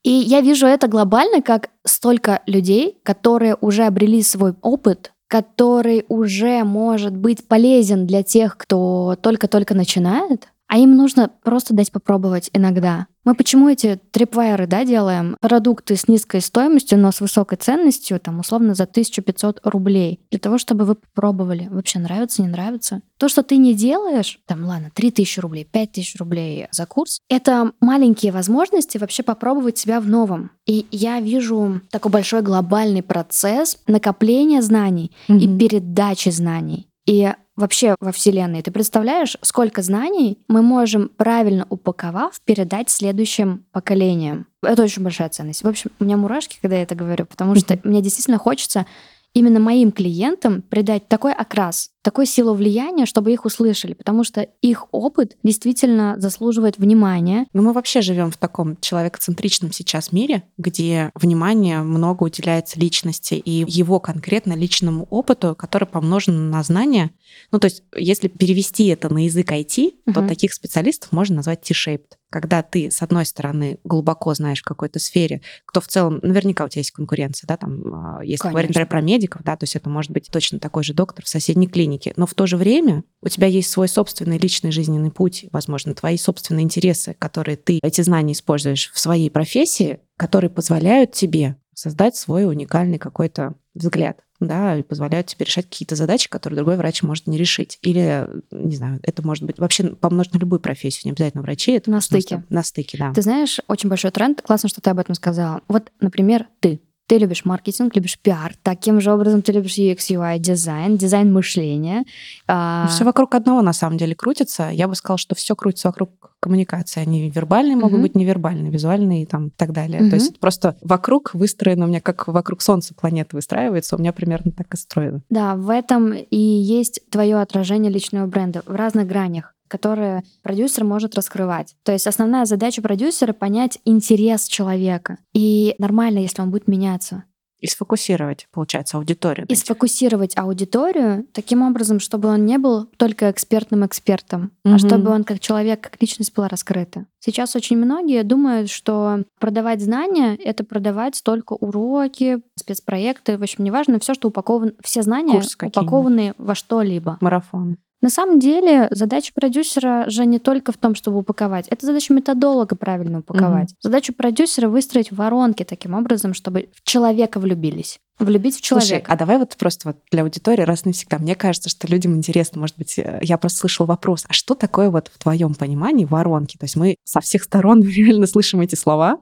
И я вижу это глобально как столько людей, которые уже обрели свой опыт, который уже может быть полезен для тех, кто только-только начинает, а им нужно просто дать попробовать иногда. Мы почему эти трипвайеры, да, делаем? Продукты с низкой стоимостью, но с высокой ценностью, там, условно, за 1500 рублей. Для того, чтобы вы попробовали. Вообще нравится, не нравится? То, что ты не делаешь, там, ладно, 3000 рублей, 5000 рублей за курс, это маленькие возможности вообще попробовать себя в новом. И я вижу такой большой глобальный процесс накопления знаний mm-hmm. и передачи знаний. И вообще во Вселенной. Ты представляешь, сколько знаний мы можем правильно упаковав передать следующим поколениям? Это очень большая ценность. В общем, у меня мурашки, когда я это говорю, потому что мне действительно хочется именно моим клиентам придать такой окрас, такую силу влияния, чтобы их услышали, потому что их опыт действительно заслуживает внимания. Но ну, мы вообще живем в таком человекоцентричном сейчас мире, где внимание много уделяется личности и его конкретно личному опыту, который помножен на знания. Ну, то есть, если перевести это на язык IT, угу. то таких специалистов можно назвать T-shaped когда ты, с одной стороны, глубоко знаешь в какой-то сфере, кто в целом, наверняка у тебя есть конкуренция, да, там, а, если Конечно. говорить, например, про медиков, да, то есть это может быть точно такой же доктор в соседней клинике, но в то же время у тебя есть свой собственный личный жизненный путь, возможно, твои собственные интересы, которые ты, эти знания используешь в своей профессии, которые позволяют тебе создать свой уникальный какой-то взгляд да, и позволяют тебе решать какие-то задачи, которые другой врач может не решить. Или, не знаю, это может быть вообще помножить на любую профессию, не обязательно врачи. Это на стыке. На стыке, да. Ты знаешь, очень большой тренд. Классно, что ты об этом сказала. Вот, например, ты ты любишь маркетинг, любишь пиар, таким же образом ты любишь UX, UI, дизайн, дизайн мышления. А... Все вокруг одного на самом деле крутится. Я бы сказала, что все крутится вокруг коммуникации. Они вербальные могут uh-huh. быть невербальные, визуальные и там, так далее. Uh-huh. То есть просто вокруг выстроено у меня, как вокруг Солнца планета выстраивается, у меня примерно так и строено. Да, в этом и есть твое отражение личного бренда в разных гранях которые продюсер может раскрывать. То есть основная задача продюсера — понять интерес человека. И нормально, если он будет меняться. И сфокусировать, получается, аудиторию. И сфокусировать аудиторию таким образом, чтобы он не был только экспертным экспертом, угу. а чтобы он как человек, как личность была раскрыта. Сейчас очень многие думают, что продавать знания — это продавать только уроки, спецпроекты, в общем, неважно, все, что упаковано, все знания упакованы во что-либо. Марафон. На самом деле задача продюсера же не только в том, чтобы упаковать. Это задача методолога правильно упаковать. Угу. Задача продюсера выстроить воронки таким образом, чтобы в человека влюбились влюбить в человека. Слушай, а давай вот просто вот для аудитории раз навсегда. Мне кажется, что людям интересно, может быть, э, я просто слышал вопрос, а что такое вот в твоем понимании воронки? То есть мы со всех сторон [laughs] реально слышим эти слова,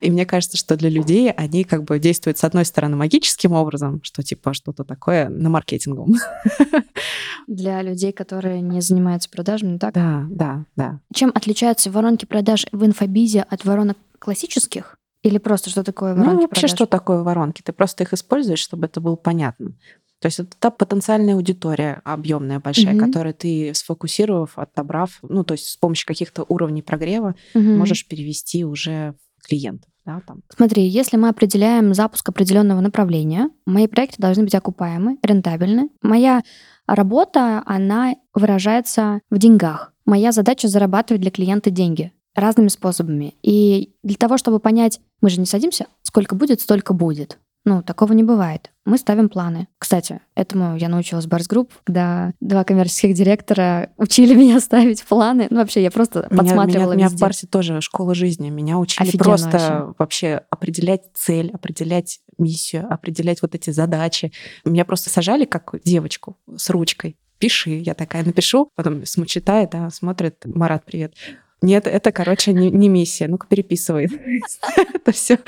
и мне кажется, что для людей они как бы действуют с одной стороны магическим образом, что типа что-то такое на маркетинговом. Для людей, которые не занимаются продажами, так? Да, да, да. Чем отличаются воронки продаж в инфобизе от воронок классических? Или просто что такое воронки? Ну, вообще, продаж? что такое воронки? Ты просто их используешь, чтобы это было понятно. То есть это та потенциальная аудитория объемная, большая, угу. которую ты, сфокусировав, отобрав, ну, то есть с помощью каких-то уровней прогрева угу. можешь перевести уже клиентов. Да, там. Смотри, если мы определяем запуск определенного направления, мои проекты должны быть окупаемы, рентабельны. Моя работа, она выражается в деньгах. Моя задача зарабатывать для клиента деньги разными способами. И для того, чтобы понять, мы же не садимся, сколько будет, столько будет. Ну, такого не бывает. Мы ставим планы. Кстати, этому я научилась в Барс Групп, когда два коммерческих директора учили [laughs] меня ставить планы. Ну, вообще, я просто меня, подсматривала меня, меня в Барсе тоже школа жизни. Меня учили Офигенно просто вообще. вообще определять цель, определять миссию, определять вот эти задачи. Меня просто сажали как девочку с ручкой. Пиши. Я такая напишу, потом читает, да, смотрит. Марат, привет нет, это, короче, не, не миссия. Ну-ка, переписывай. [laughs] Это все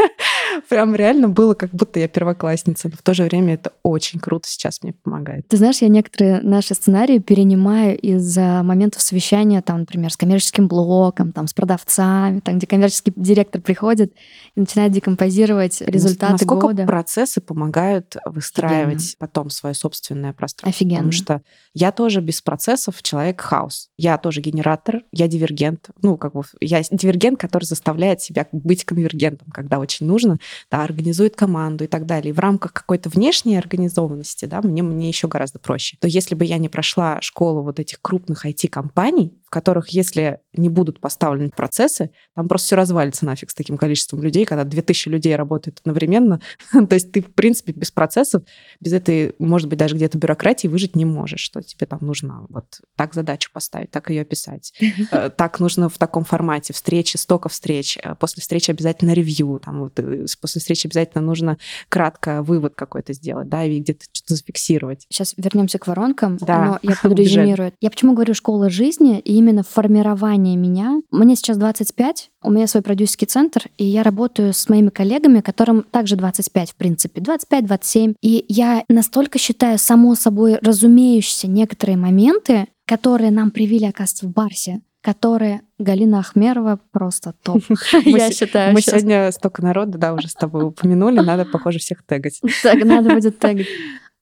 [laughs] прям реально было, как будто я первоклассница. Но в то же время это очень круто сейчас мне помогает. Ты знаешь, я некоторые наши сценарии перенимаю из моментов совещания, там, например, с коммерческим блоком, там, с продавцами, там, где коммерческий директор приходит и начинает декомпозировать результаты Насколько года. процессы помогают выстраивать Офигенно. потом свое собственное пространство. Офигенно. Потому что я тоже без процессов человек-хаос. Я тоже генератор, я дивергент дивергент. Ну, как бы я дивергент, который заставляет себя быть конвергентом, когда очень нужно, да, организует команду и так далее. И в рамках какой-то внешней организованности, да, мне, мне еще гораздо проще. То если бы я не прошла школу вот этих крупных IT-компаний, в которых, если не будут поставлены процессы, там просто все развалится нафиг с таким количеством людей, когда 2000 людей работают одновременно. [laughs] То есть ты, в принципе, без процессов, без этой, может быть, даже где-то бюрократии выжить не можешь, что тебе там нужно вот так задачу поставить, так ее описать. Э, так нужно в таком формате, встречи, столько встреч, э, после встречи обязательно ревью, там вот, э, после встречи обязательно нужно кратко вывод какой-то сделать, да, и где-то что-то зафиксировать. Сейчас вернемся к воронкам, да. но я [laughs] подрезюмирую. Я почему говорю школа жизни, и именно формирование меня. Мне сейчас 25, у меня свой продюсерский центр, и я работаю с моими коллегами, которым также 25, в принципе, 25-27. И я настолько считаю само собой разумеющиеся некоторые моменты, которые нам привили, оказывается, в Барсе, которые Галина Ахмерова просто топ. [laughs] Я считаю. Мы сегодня столько народа, да, уже с тобой упомянули, надо, похоже, всех тегать. [laughs] Так, надо будет тегать.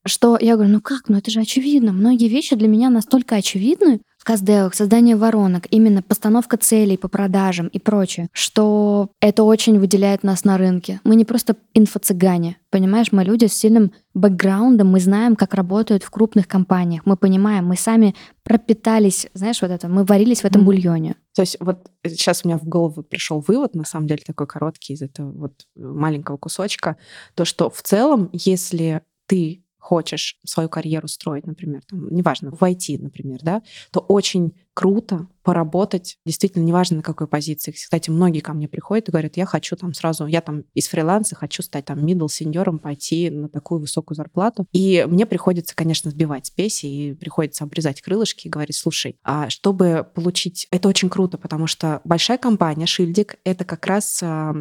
Что я говорю, ну как, ну это же очевидно. Многие вещи для меня настолько очевидны, каздевах, создание воронок, именно постановка целей по продажам и прочее, что это очень выделяет нас на рынке. Мы не просто инфо-цыгане, понимаешь, мы люди с сильным бэкграундом, мы знаем, как работают в крупных компаниях, мы понимаем, мы сами пропитались, знаешь, вот это, мы варились в этом бульоне. То есть вот сейчас у меня в голову пришел вывод, на самом деле такой короткий из этого вот маленького кусочка, то, что в целом, если ты хочешь свою карьеру строить, например, там, неважно, в IT, например, да, то очень круто поработать, действительно, неважно на какой позиции. Кстати, многие ко мне приходят и говорят, я хочу там сразу, я там из фриланса хочу стать там middle сеньором, пойти на такую высокую зарплату. И мне приходится, конечно, сбивать спеси и приходится обрезать крылышки и говорить, слушай, а чтобы получить... Это очень круто, потому что большая компания, Шильдик, это как раз э,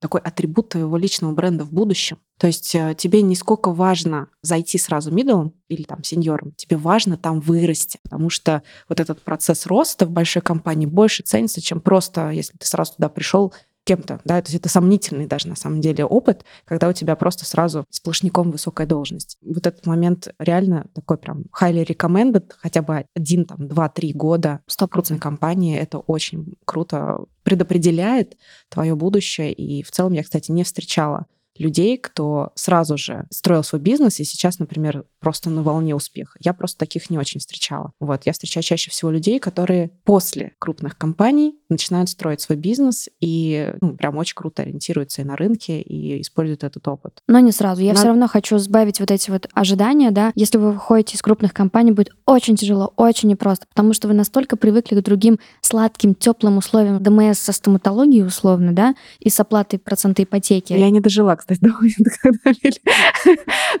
такой атрибут твоего личного бренда в будущем. То есть э, тебе не сколько важно зайти сразу middle или там сеньором, тебе важно там вырасти, потому что вот этот процесс роста в большой компании больше ценится, чем просто, если ты сразу туда пришел кем-то, да, то есть это сомнительный даже на самом деле опыт, когда у тебя просто сразу сплошняком высокая должность. Вот этот момент реально такой прям highly recommended, хотя бы один, там, два, три года в крупной компании, это очень круто предопределяет твое будущее, и в целом я, кстати, не встречала людей, кто сразу же строил свой бизнес и сейчас, например, просто на волне успеха. Я просто таких не очень встречала. Вот, я встречаю чаще всего людей, которые после крупных компаний начинают строить свой бизнес и ну, прям очень круто ориентируются и на рынке, и используют этот опыт. Но не сразу. Я Надо... все равно хочу сбавить вот эти вот ожидания, да. Если вы выходите из крупных компаний, будет очень тяжело, очень непросто, потому что вы настолько привыкли к другим сладким, теплым условиям ДМС со стоматологией условно, да, и с оплатой процента ипотеки. Я не дожила, кстати, [laughs] до момента, когда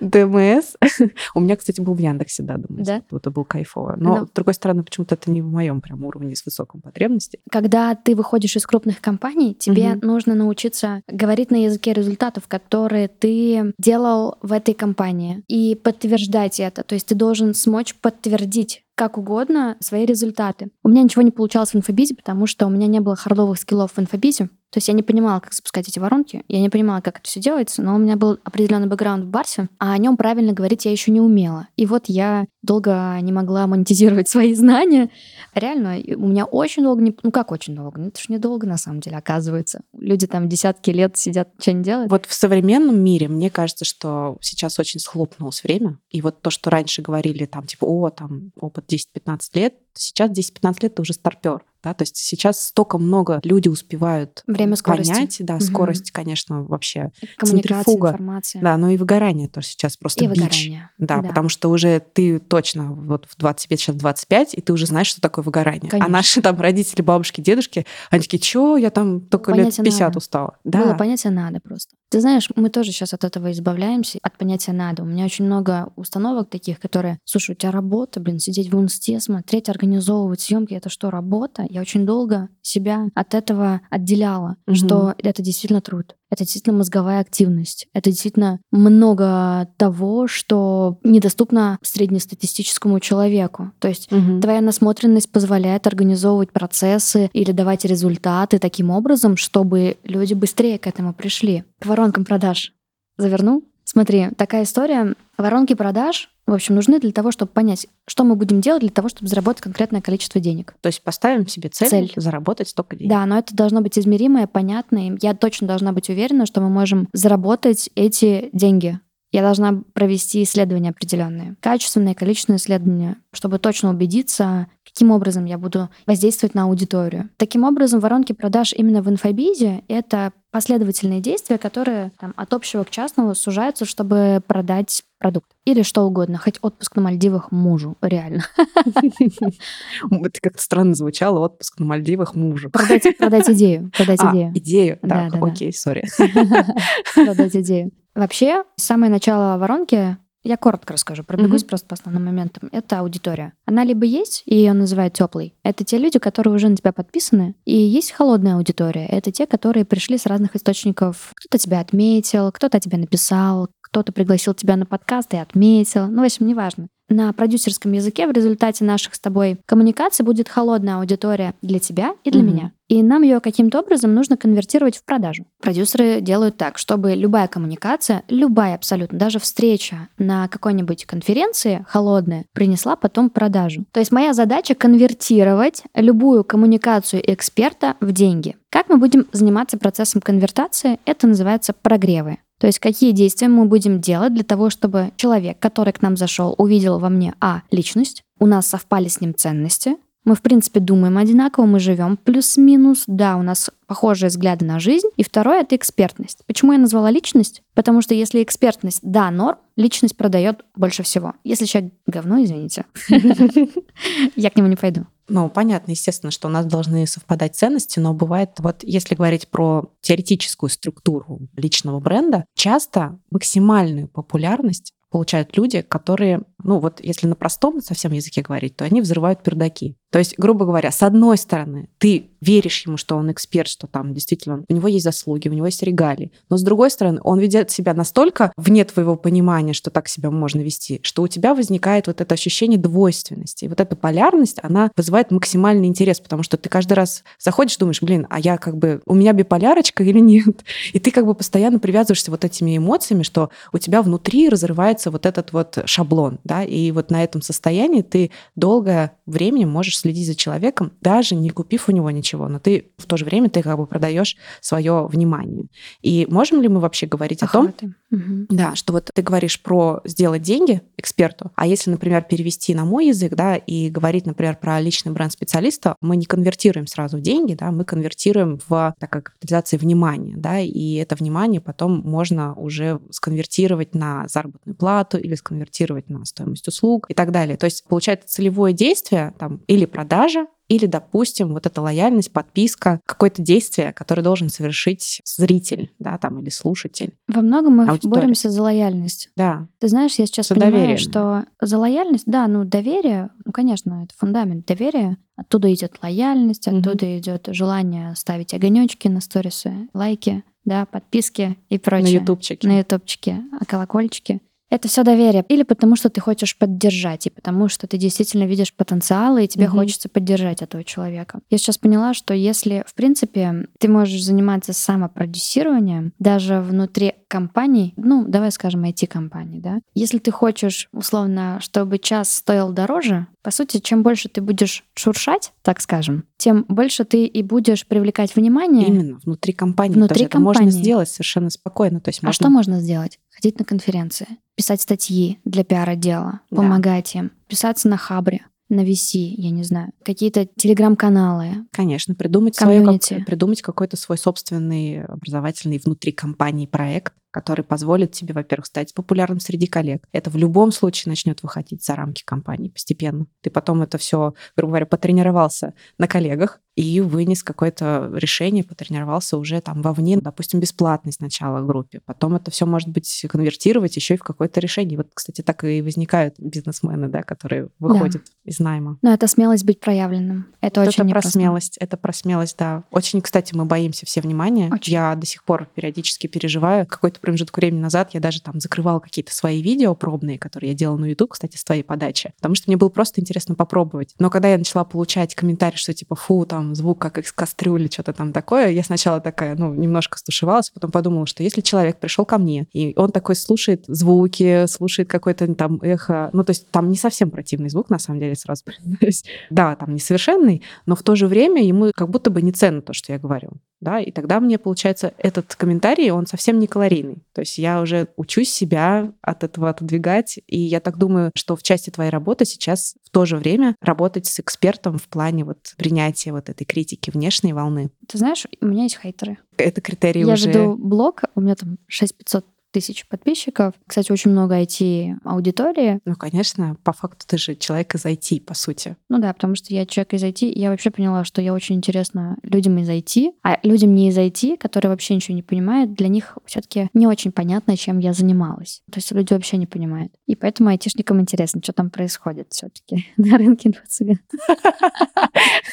[laughs] ДМС. [laughs] У меня, кстати, был в Яндексе, да, ДМС. Да? Это был кайфово. Но, Но, с другой стороны, почему-то это не в моем прям уровне с высокой потребностью. Когда ты выходишь из крупных компаний, тебе угу. нужно научиться говорить на языке результатов, которые ты делал в этой компании, и подтверждать это. То есть ты должен смочь подтвердить как угодно свои результаты. У меня ничего не получалось в инфобизе, потому что у меня не было хардовых скиллов в инфобизе. То есть я не понимала, как запускать эти воронки, я не понимала, как это все делается, но у меня был определенный бэкграунд в Барсе, а о нем правильно говорить я еще не умела. И вот я долго не могла монетизировать [laughs] свои знания. Реально, у меня очень долго, не... ну как очень долго, ну, это же недолго на самом деле оказывается. Люди там десятки лет сидят, что не делают. Вот в современном мире мне кажется, что сейчас очень схлопнулось время, и вот то, что раньше говорили там типа, о, там опыт 10-15 лет, сейчас 10-15 лет ты уже старпер. Да? То есть сейчас столько много люди успевают Время скорости. понять. Да, угу. скорость, конечно, вообще Коммуникация, центрифуга. информация. Да, но и выгорание тоже сейчас просто и бич. Выгорание. Да, да, потому что уже ты точно вот в 20 лет, сейчас 25, и ты уже знаешь, что такое выгорание. А конечно. А наши там родители, бабушки, дедушки, они такие, чё, я там только понятия лет 50 надо. устала. Да. Было понятие «надо» просто. Ты знаешь, мы тоже сейчас от этого избавляемся, от понятия «надо». У меня очень много установок таких, которые, слушай, у тебя работа, блин, сидеть в инсте, смотреть, организовывать съемки, это что, работа? Я очень долго себя от этого отделяла, угу. что это действительно труд. Это действительно мозговая активность. Это действительно много того, что недоступно среднестатистическому человеку. То есть угу. твоя насмотренность позволяет организовывать процессы или давать результаты таким образом, чтобы люди быстрее к этому пришли. К воронкам продаж. Заверну? Смотри, такая история. Воронки продаж в общем, нужны для того, чтобы понять, что мы будем делать для того, чтобы заработать конкретное количество денег. То есть поставим себе цель, цель. заработать столько денег. Да, но это должно быть измеримое, понятное. Я точно должна быть уверена, что мы можем заработать эти деньги. Я должна провести исследования определенные, качественные, количественные исследования, чтобы точно убедиться, каким образом я буду воздействовать на аудиторию. Таким образом, воронки продаж именно в инфобизе — это последовательные действия, которые там, от общего к частному сужаются, чтобы продать продукт. Или что угодно, хоть отпуск на Мальдивах мужу, реально. [laughs] Это как-то странно звучало, отпуск на Мальдивах мужу. Продать, идею, продать а, идею. идею, так, да, окей, сори. [laughs] Продать идею. Вообще, самое начало воронки я коротко расскажу, пробегусь mm-hmm. просто по основным моментам. Это аудитория. Она либо есть, и ее называют теплой. Это те люди, которые уже на тебя подписаны. И есть холодная аудитория. Это те, которые пришли с разных источников. Кто-то тебя отметил, кто-то тебе написал, кто-то пригласил тебя на подкаст и отметил. Ну, в общем, неважно на продюсерском языке в результате наших с тобой коммуникаций будет холодная аудитория для тебя и для mm-hmm. меня. И нам ее каким-то образом нужно конвертировать в продажу. Продюсеры делают так, чтобы любая коммуникация, любая абсолютно, даже встреча на какой-нибудь конференции холодная, принесла потом продажу. То есть моя задача конвертировать любую коммуникацию эксперта в деньги. Как мы будем заниматься процессом конвертации? Это называется прогревы. То есть какие действия мы будем делать для того, чтобы человек, который к нам зашел, увидел во мне, а, личность, у нас совпали с ним ценности, мы, в принципе, думаем одинаково, мы живем плюс-минус, да, у нас похожие взгляды на жизнь. И второе — это экспертность. Почему я назвала личность? Потому что если экспертность, да, норм, личность продает больше всего. Если человек говно, извините, [laughs] я к нему не пойду. Ну, понятно, естественно, что у нас должны совпадать ценности, но бывает, вот если говорить про теоретическую структуру личного бренда, часто максимальную популярность получают люди, которые, ну вот если на простом совсем языке говорить, то они взрывают пердаки. То есть, грубо говоря, с одной стороны, ты веришь ему, что он эксперт, что там действительно у него есть заслуги, у него есть регалии. Но с другой стороны, он ведет себя настолько вне твоего понимания, что так себя можно вести, что у тебя возникает вот это ощущение двойственности. И вот эта полярность, она вызывает максимальный интерес, потому что ты каждый раз заходишь, думаешь, блин, а я как бы, у меня биполярочка или нет? И ты как бы постоянно привязываешься вот этими эмоциями, что у тебя внутри разрывается вот этот вот шаблон, да, и вот на этом состоянии ты долгое время можешь следить за человеком, даже не купив у него ничего, но ты в то же время ты как бы продаешь свое внимание. И можем ли мы вообще говорить Охваты. о том, угу. да, что вот ты говоришь про сделать деньги эксперту, а если, например, перевести на мой язык, да, и говорить, например, про личный бренд специалиста, мы не конвертируем сразу в деньги, да, мы конвертируем в такая капитализация внимания, да, и это внимание потом можно уже сконвертировать на заработную плату или сконвертировать на стоимость услуг и так далее. То есть получается целевое действие там или продажа, или, допустим, вот эта лояльность, подписка, какое-то действие, которое должен совершить зритель, да, там, или слушатель. Во многом мы аудитория. боремся за лояльность. Да. Ты знаешь, я сейчас за понимаю, доверие. что за лояльность, да, ну, доверие, ну, конечно, это фундамент доверия. Оттуда идет лояльность, оттуда mm-hmm. идет желание ставить огонечки на сторисы, лайки, да, подписки и прочее. На ютубчике. На ютубчике, а колокольчики. Это все доверие. Или потому что ты хочешь поддержать, и потому что ты действительно видишь потенциал, и тебе угу. хочется поддержать этого человека. Я сейчас поняла, что если, в принципе, ты можешь заниматься самопродюсированием, даже внутри компаний, ну, давай скажем, IT-компаний, да, если ты хочешь, условно, чтобы час стоил дороже, по сути, чем больше ты будешь шуршать, так скажем, тем больше ты и будешь привлекать внимание. Именно, внутри компании. Внутри компании. Это можно сделать совершенно спокойно. То есть можно... А что можно сделать? Ходить на конференции, писать статьи для пиара-дела, да. помогать им, писаться на Хабре, на VC, я не знаю, какие-то телеграм-каналы. Конечно, придумать, свое, как, придумать какой-то свой собственный образовательный внутри компании проект, который позволит тебе, во-первых, стать популярным среди коллег. Это в любом случае начнет выходить за рамки компании постепенно. Ты потом это все, грубо говоря, потренировался на коллегах и вынес какое-то решение, потренировался уже там вовне, допустим, бесплатной сначала группе. Потом это все может быть конвертировать еще и в какое-то решение. Вот, кстати, так и возникают бизнесмены, да, которые выходят да. из найма. Но это смелость быть проявленным. Это вот очень Это про смелость. Это про смелость, да. Очень, кстати, мы боимся все внимания. Очень. Я до сих пор периодически переживаю какой-то промежуток времени назад я даже там закрывала какие-то свои видео пробные, которые я делала на YouTube, кстати, с твоей подачи, потому что мне было просто интересно попробовать. Но когда я начала получать комментарии, что типа, фу, там звук как из кастрюли, что-то там такое, я сначала такая, ну, немножко стушевалась, потом подумала, что если человек пришел ко мне, и он такой слушает звуки, слушает какой-то там эхо, ну, то есть там не совсем противный звук, на самом деле, сразу признаюсь. [laughs] Да, там несовершенный, но в то же время ему как будто бы не ценно то, что я говорю да, и тогда мне, получается, этот комментарий, он совсем не калорийный. То есть я уже учусь себя от этого отодвигать, и я так думаю, что в части твоей работы сейчас в то же время работать с экспертом в плане вот принятия вот этой критики внешней волны. Ты знаешь, у меня есть хейтеры. Это критерий я уже... Я веду блог, у меня там 6500 тысяч подписчиков. Кстати, очень много IT-аудитории. Ну, конечно, по факту ты же человек из IT, по сути. Ну да, потому что я человек из IT. Я вообще поняла, что я очень интересна людям из IT, а людям не из IT, которые вообще ничего не понимают, для них все таки не очень понятно, чем я занималась. То есть люди вообще не понимают. И поэтому айтишникам интересно, что там происходит все таки [laughs] на рынке 20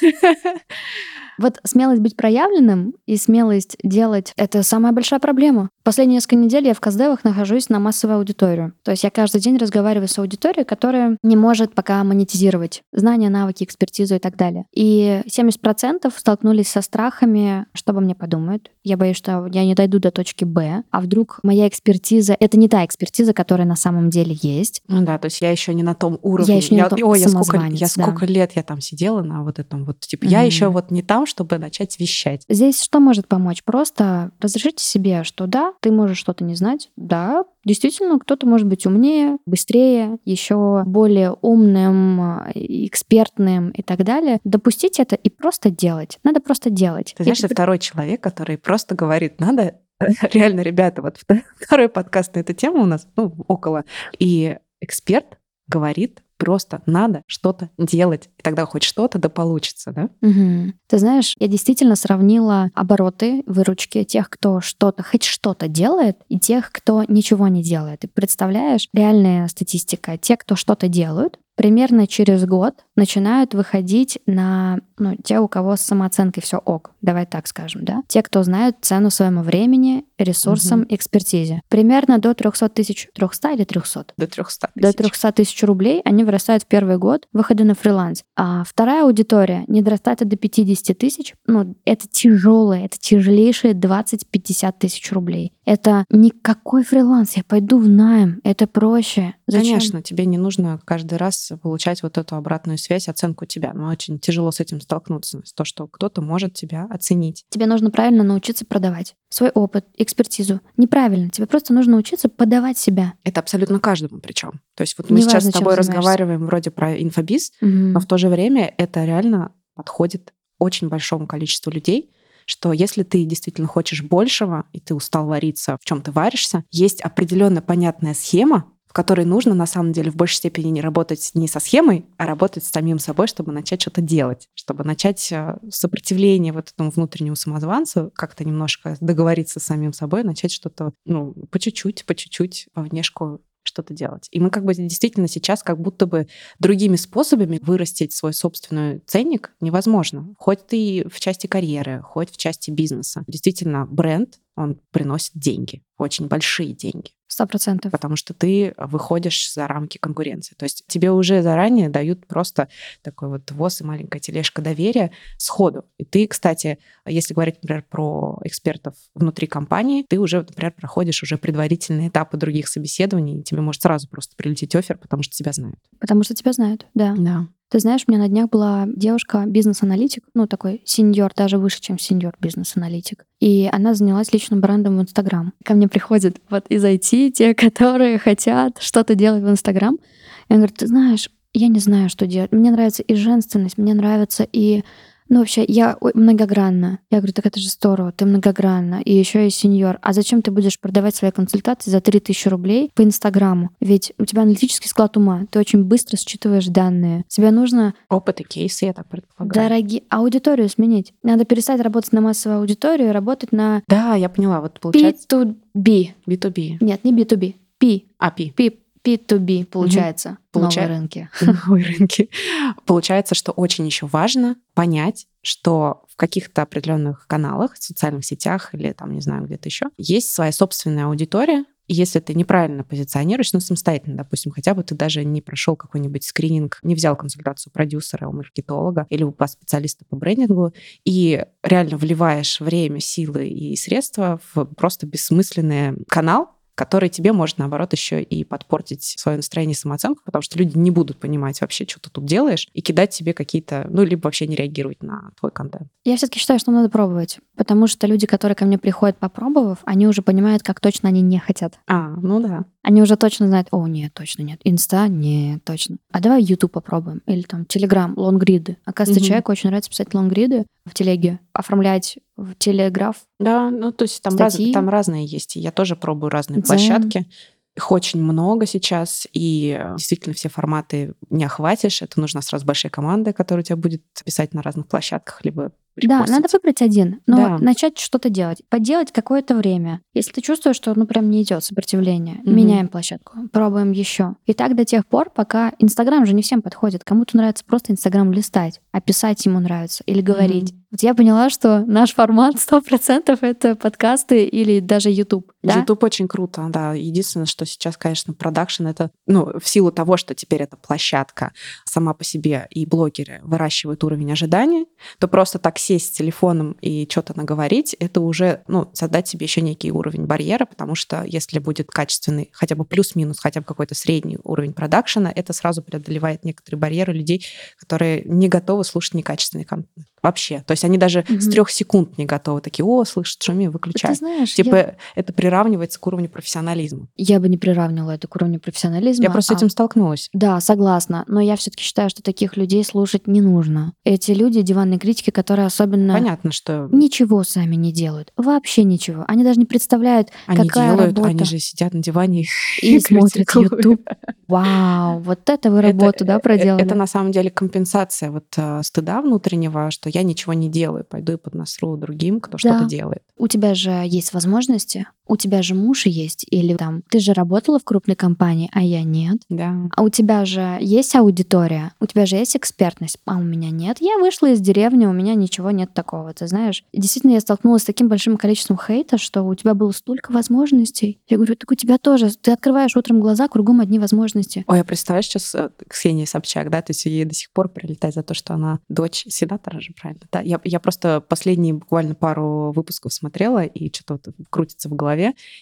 [laughs] Вот смелость быть проявленным и смелость делать — это самая большая проблема. Последние несколько недель я в Каздевах нахожусь на массовую аудиторию. То есть я каждый день разговариваю с аудиторией, которая не может пока монетизировать знания, навыки, экспертизу и так далее. И 70% столкнулись со страхами, что обо мне подумают. Я боюсь, что я не дойду до точки Б, а вдруг моя экспертиза — это не та экспертиза, которая на самом деле есть. Ну да, то есть я еще не на том уровне. Я еще не я, на том Ой, я сколько, я сколько лет я там сидела на вот этом вот, типа, mm-hmm. я еще вот не там, чтобы начать вещать. Здесь что может помочь? Просто разрешите себе, что да, ты можешь что-то не знать, да, действительно, кто-то может быть умнее, быстрее, еще более умным, экспертным и так далее. Допустить это и просто делать. Надо просто делать. Ты знаешь, и... второй человек, который просто говорит, надо [laughs] реально, ребята, вот [laughs] второй подкаст на эту тему у нас, ну, около. И эксперт говорит Просто надо что-то делать, и тогда хоть что-то да получится, да? Угу. Ты знаешь, я действительно сравнила обороты, выручки тех, кто что-то, хоть что-то делает, и тех, кто ничего не делает. И представляешь, реальная статистика. Те, кто что-то делают, примерно через год начинают выходить на ну, те, у кого с самооценкой все ок, давай так скажем, да? Те, кто знают цену своему времени, ресурсам, угу. экспертизе. Примерно до 300 тысяч, 300 или 300? До 300 тысяч. До 300 тысяч рублей они вырастают в первый год выхода на фриланс. А вторая аудитория не дорастает до 50 тысяч. Ну, это тяжелое, это тяжелейшие 20-50 тысяч рублей. Это никакой фриланс, я пойду в найм, это проще. Зачем? Конечно, тебе не нужно каждый раз получать вот эту обратную связь, оценку тебя. Но очень тяжело с этим столкнуться, с то, что кто-то может тебя оценить. Тебе нужно правильно научиться продавать свой опыт, экспертизу. Неправильно. Тебе просто нужно учиться подавать себя. Это абсолютно каждому причем. То есть вот мы Неважно, сейчас с тобой разговариваем вроде про инфобиз, угу. но в то же время это реально подходит очень большому количеству людей, что если ты действительно хочешь большего, и ты устал вариться, в чем ты варишься, есть определенно понятная схема, в которой нужно на самом деле в большей степени не работать не со схемой, а работать с самим собой, чтобы начать что-то делать, чтобы начать э, сопротивление вот этому внутреннему самозванцу, как-то немножко договориться с самим собой, начать что-то, ну, по чуть-чуть, по чуть-чуть, по внешку что-то делать. И мы как бы действительно сейчас как будто бы другими способами вырастить свой собственный ценник невозможно. Хоть ты в части карьеры, хоть в части бизнеса. Действительно, бренд, он приносит деньги, очень большие деньги. Сто процентов. Потому что ты выходишь за рамки конкуренции. То есть тебе уже заранее дают просто такой вот ВОЗ и маленькая тележка доверия сходу. И ты, кстати, если говорить, например, про экспертов внутри компании, ты уже, например, проходишь уже предварительные этапы других собеседований, и тебе может сразу просто прилететь офер, потому что тебя знают. Потому что тебя знают, да. Да. Ты знаешь, у меня на днях была девушка, бизнес-аналитик, ну, такой сеньор, даже выше, чем сеньор бизнес-аналитик. И она занялась личным брендом в Инстаграм. Ко мне приходят вот из IT те, которые хотят что-то делать в Инстаграм. Я говорю, ты знаешь, я не знаю, что делать. Мне нравится и женственность, мне нравится и ну, вообще, я многогранна. Я говорю, так это же здорово, ты многогранна. И еще и сеньор. А зачем ты будешь продавать свои консультации за 3000 рублей по Инстаграму? Ведь у тебя аналитический склад ума. Ты очень быстро считываешь данные. Тебе нужно... Опыт и кейсы, я так предполагаю. Дорогие... Аудиторию сменить. Надо перестать работать на массовую аудиторию и работать на... Да, я поняла. Вот получается... B2B. B2B. Нет, не B2B. P. А, P. P. P2B получается. Угу. Получай... Новые рынки. [laughs] Новые рынки. Получается, что очень еще важно понять, что в каких-то определенных каналах, социальных сетях или там, не знаю, где-то еще, есть своя собственная аудитория, если ты неправильно позиционируешь, ну, самостоятельно, допустим, хотя бы ты даже не прошел какой-нибудь скрининг, не взял консультацию продюсера, у маркетолога или у специалиста по брендингу, и реально вливаешь время, силы и средства в просто бессмысленный канал, который тебе может, наоборот, еще и подпортить свое настроение и самооценку, потому что люди не будут понимать вообще, что ты тут делаешь, и кидать тебе какие-то, ну, либо вообще не реагировать на твой контент. Я все-таки считаю, что надо пробовать, потому что люди, которые ко мне приходят, попробовав, они уже понимают, как точно они не хотят. А, ну да. Они уже точно знают, о, нет, точно нет. Инста, нет, точно. А давай YouTube попробуем. Или там Telegram, лонгриды. Оказывается, угу. человеку очень нравится писать лонгриды в телеге, оформлять в телеграф. Да, ну то есть там, раз, там разные есть. Я тоже пробую разные Дзен. площадки. Их очень много сейчас, и действительно все форматы не охватишь. Это нужна сразу большая команда, которая тебя будет писать на разных площадках, либо да, надо выбрать один, но да. начать что-то делать. Поделать какое-то время. Если ты чувствуешь, что ну прям не идет сопротивление, угу. меняем площадку, пробуем еще. И так до тех пор, пока Инстаграм же не всем подходит. Кому-то нравится просто Инстаграм листать, а писать ему нравится или говорить. Угу. Вот я поняла, что наш формат 100% это подкасты или даже YouTube. Да? YouTube очень круто, да. Единственное, что сейчас, конечно, продакшн это, ну, в силу того, что теперь эта площадка сама по себе и блогеры выращивают уровень ожиданий, то просто так сесть с телефоном и что-то наговорить, это уже, ну, создать себе еще некий уровень барьера, потому что если будет качественный, хотя бы плюс-минус, хотя бы какой-то средний уровень продакшена, это сразу преодолевает некоторые барьеры людей, которые не готовы слушать некачественный контент. Вообще. То есть они даже Мгм. с трех секунд не готовы. Такие, о, слышит, шуми, Ты выключай. знаешь, Типа я, это приравнивается к уровню профессионализма. я бы не приравнивала это к уровню профессионализма. Я просто с а этим столкнулась. Да, согласна. Но я все-таки считаю, что таких людей слушать не нужно. Эти люди диванные критики, которые особенно Понятно, что ничего сами не делают. Вообще ничего. Они даже не представляют они какая делают, работа. они же сидят на диване и [laughs] смотрят критикуют. YouTube. Вау, вот это вы работу, да, э, проделали? Это на самом деле компенсация вот э, стыда внутреннего, что я ничего не делаю, пойду и поднасру другим, кто Да. что-то делает. У тебя же есть возможности, у тебя же муж есть, или там ты же работала в крупной компании, а я нет. Да. А у тебя же есть аудитория, у тебя же есть экспертность, а у меня нет. Я вышла из деревни, у меня ничего нет такого, ты знаешь. И действительно, я столкнулась с таким большим количеством хейта, что у тебя было столько возможностей. Я говорю, так у тебя тоже. Ты открываешь утром глаза, кругом одни возможности. Ой, я представляю сейчас э, Ксения Собчак, да, то есть ей до сих пор прилетает за то, что она дочь сенатора же, правильно? Да, я, я просто последние буквально пару выпусков смотрела, и что-то вот крутится в голове,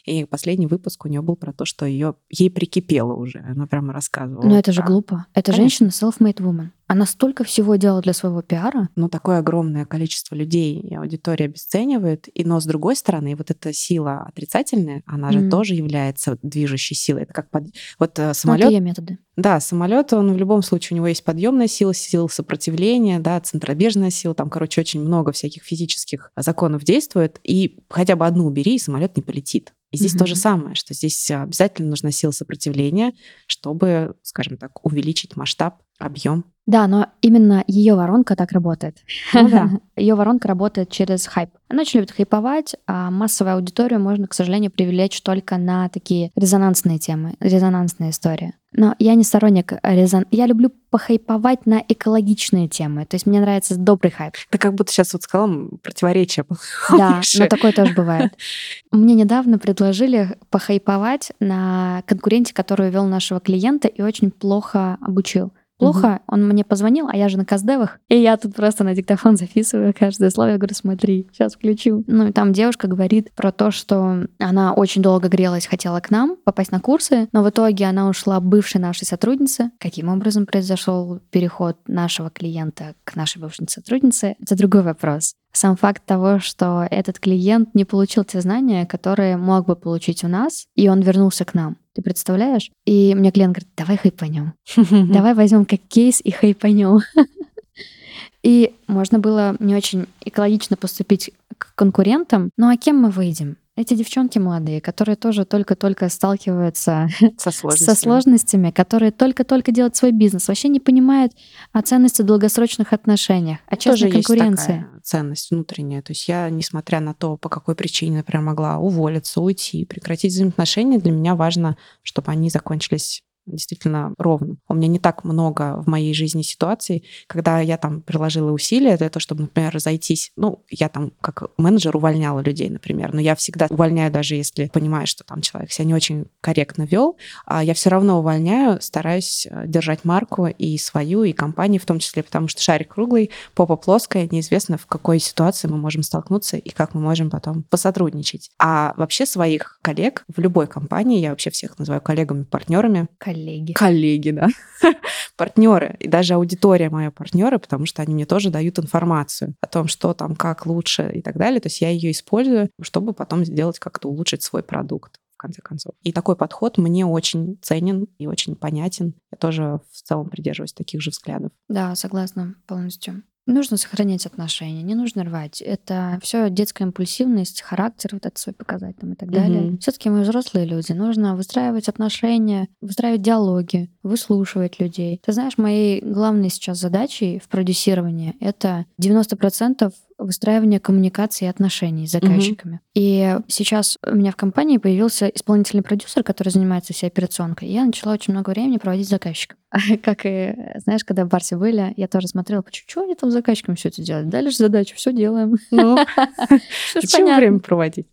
и последний выпуск у нее был про то, что ее, ей прикипело уже, она прямо рассказывала. Но это же глупо. Это Конечно. женщина self-made woman. Она столько всего делала для своего пиара. ну, такое огромное количество людей и аудитория обесценивает, и, но с другой стороны, вот эта сила отрицательная, она же Мгм. тоже является движущей силой. Это как под... вот Но самолет, это ее методы. Да, самолет, он в любом случае, у него есть подъемная сила, сила сопротивления, да, центробежная сила, там, короче, очень много всяких физических законов действует, и хотя бы одну убери, и самолет не полетит. И здесь Мгм. то же самое, что здесь обязательно нужна сила сопротивления, чтобы, скажем так, увеличить масштаб, объем. Да, но именно ее воронка так работает. [laughs] Ну да. Ее воронка работает через хайп. Она очень любит хайповать, а массовую аудиторию можно, к сожалению, привлечь только на такие резонансные темы, резонансные истории. Но я не сторонник резон... Я люблю похайповать на экологичные темы. То есть мне нравится добрый хайп. Ты как будто сейчас вот сказала противоречие. [laughs] Да, но такое тоже бывает. [laughs] Мне недавно предложили похайповать на конкуренте, который вел нашего клиента и очень плохо обучил. Плохо, он мне позвонил, а я же на каздевах, и я тут просто на диктофон [laughs] записываю каждое слово, я говорю, смотри, сейчас включу. Ну и там девушка говорит про то, что она очень долго грелась, хотела к нам попасть на курсы, но в итоге она ушла бывшей нашей сотруднице. Каким образом произошел переход нашего клиента к нашей бывшей сотруднице, это другой вопрос. Сам факт того, что этот клиент не получил те знания, которые мог бы получить у нас, и он вернулся к нам. Ты представляешь? И мне клиент говорит, давай хайпанем. [laughs] Давай возьмем как кейс и хайпанем. [laughs] И можно было не очень экологично поступить к конкурентам. Ну а кем мы выйдем? Эти девчонки молодые, которые тоже только-только сталкиваются Со [laughs] со сложностями. сложностями, которые только-только делают свой бизнес, вообще не понимают о ценности долгосрочных отношениях, о Тоже честной есть конкуренции. такая ценность внутренняя. То есть я, несмотря на то, по какой причине, например, могла уволиться, уйти, прекратить взаимоотношения, для меня важно, чтобы они закончились действительно ровно. У меня не так много в моей жизни ситуаций, когда я там приложила усилия для того, чтобы, например, разойтись. Ну, я там как менеджер увольняла людей, например, но я всегда увольняю, даже если понимаю, что там человек себя не очень корректно вел, а я все равно увольняю, стараюсь э, держать марку и свою, и компании в том числе, потому что шарик круглый, попа плоская, неизвестно, в какой ситуации мы можем столкнуться и как мы можем потом посотрудничать. А вообще своих коллег в любой компании, я вообще всех называю коллегами, партнерами, Коллеги. коллеги, да, [laughs] партнеры, и даже аудитория моя партнеры, потому что они мне тоже дают информацию о том, что там, как лучше и так далее. То есть я ее использую, чтобы потом сделать как-то улучшить свой продукт в конце концов. И такой подход мне очень ценен и очень понятен. Я тоже в целом придерживаюсь таких же взглядов. Да, согласна полностью. Нужно сохранять отношения, не нужно рвать. Это все детская импульсивность, характер вот этот свой показать там и так далее. Мгм. Все-таки мы взрослые люди, нужно выстраивать отношения, выстраивать диалоги, выслушивать людей. Ты знаешь, моей главной сейчас задачей в продюсировании это 90% выстраивание коммуникации и отношений с заказчиками. И сейчас у меня в компании появился исполнительный продюсер, который занимается всей операционкой. И я начала очень много времени проводить с заказчиком. [laughs] Как и, знаешь, когда в Барсе были, я тоже смотрела, что они там с заказчиком все это делают? Дали же задачу, все делаем. Ну, [laughs] зачем понятно. время проводить?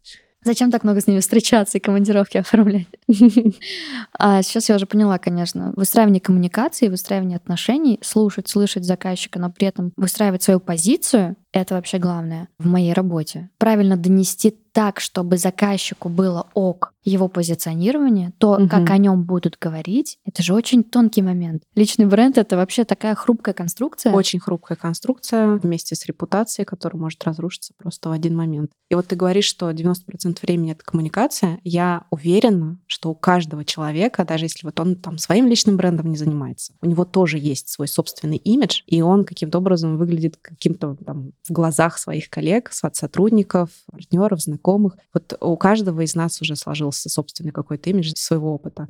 Зачем так много с ними встречаться и командировки оформлять? [laughs] А сейчас я уже поняла, конечно, выстраивание коммуникации, выстраивание отношений, слушать, слышать заказчика, но при этом выстраивать свою позицию — это вообще главное в моей работе. Правильно донести так, чтобы заказчику было ок его позиционирование, то, угу. как о нем будут говорить, это же очень тонкий момент. Личный бренд — это вообще такая хрупкая конструкция. Очень хрупкая конструкция вместе с репутацией, которая может разрушиться просто в один момент. И вот ты говоришь, что 90% времени — это коммуникация. Я уверена, что у каждого человека, даже если вот он там своим личным брендом не занимается, у него тоже есть свой собственный имидж, и он каким-то образом выглядит каким-то там в глазах своих коллег, сотрудников, партнеров, знакомых. Вот у каждого из нас уже сложился собственный какой-то имидж своего опыта.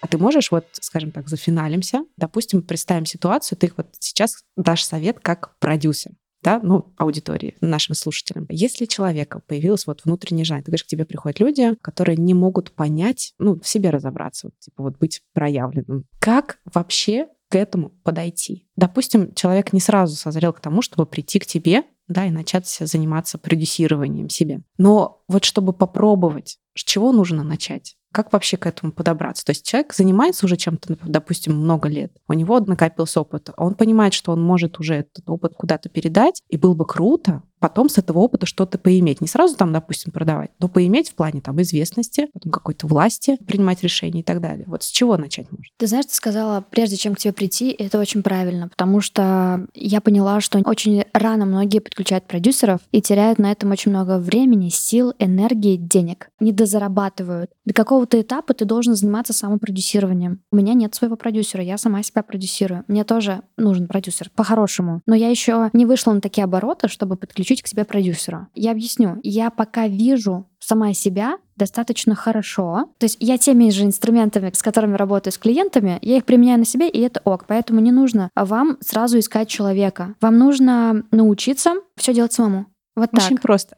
А ты можешь вот, скажем так, зафиналимся, допустим, представим ситуацию, ты вот сейчас дашь совет как продюсер да, ну, аудитории, нашим слушателям. Если человека появилась вот внутренняя желание, ты говоришь, к тебе приходят люди, которые не могут понять, ну, в себе разобраться, вот, типа вот быть проявленным. Как вообще к этому подойти. Допустим, человек не сразу созрел к тому, чтобы прийти к тебе, да, и начать заниматься продюсированием себя. Но вот чтобы попробовать, с чего нужно начать? Как вообще к этому подобраться? То есть человек занимается уже чем-то, допустим, много лет, у него накопился опыт, он понимает, что он может уже этот опыт куда-то передать, и было бы круто потом с этого опыта что-то поиметь. Не сразу там, допустим, продавать, но поиметь в плане там известности, потом какой-то власти, принимать решения и так далее. Вот с чего начать можно? Ты знаешь, ты сказала, прежде чем к тебе прийти, это очень правильно, потому что я поняла, что очень рано многие подключают продюсеров и теряют на этом очень много времени, сил, энергии, денег. Не дозарабатывают. До какого-то этапа ты должен заниматься самопродюсированием. У меня нет своего продюсера, я сама себя продюсирую. Мне тоже нужен продюсер, по-хорошему. Но я еще не вышла на такие обороты, чтобы подключить подключить к себе продюсера. Я объясню. Я пока вижу сама себя достаточно хорошо. То есть я теми же инструментами, с которыми работаю с клиентами, я их применяю на себе, и это ок. Поэтому не нужно вам сразу искать человека. Вам нужно научиться все делать самому. Вот так. Очень просто.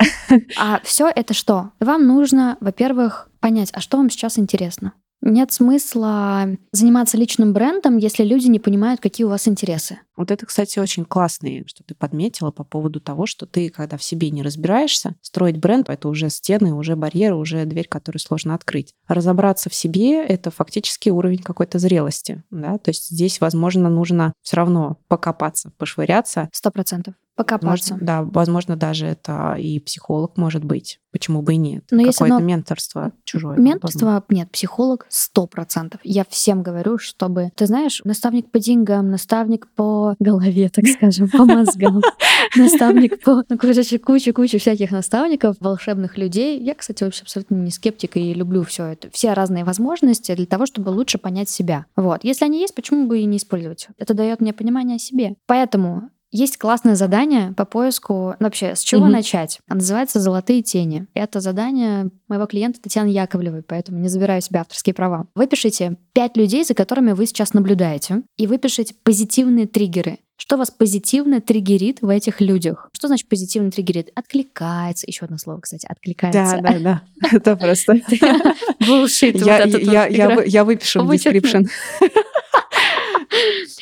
А все это что? Вам нужно, во-первых, понять, а что вам сейчас интересно. Нет смысла заниматься личным брендом, если люди не понимают, какие у вас интересы. Вот это, кстати, очень классно, что ты подметила по поводу того, что ты, когда в себе не разбираешься, строить бренд — это уже стены, уже барьеры, уже дверь, которую сложно открыть. Разобраться в себе — это фактически уровень какой-то зрелости. Да? То есть здесь, возможно, нужно все равно покопаться, пошвыряться. Сто процентов покопаться. Может, да, возможно, даже это и психолог может быть. Почему бы и нет? Но Какое-то оно... менторство чужое. Менторство нет, психолог сто процентов. Я всем говорю, чтобы... Ты знаешь, наставник по деньгам, наставник по голове, так [laughs] скажем, по мозгам, наставник по... Ну, короче, куча-куча всяких наставников, волшебных людей. Я, кстати, вообще абсолютно не скептик и люблю все это. Все разные возможности для того, чтобы лучше понять себя. Вот. Если они есть, почему бы и не использовать? Это дает мне понимание о себе. Поэтому есть классное задание по поиску вообще, с чего угу. начать. Оно называется «Золотые тени». Это задание моего клиента Татьяны Яковлевой, поэтому не забираю себе авторские права. Выпишите пять людей, за которыми вы сейчас наблюдаете, и выпишите позитивные триггеры. Что вас позитивно триггерит в этих людях? Что значит позитивно триггерит? Откликается. Еще одно слово, кстати, откликается. Да, да, да. Это просто... [laughs] Bullshit. Я выпишу в description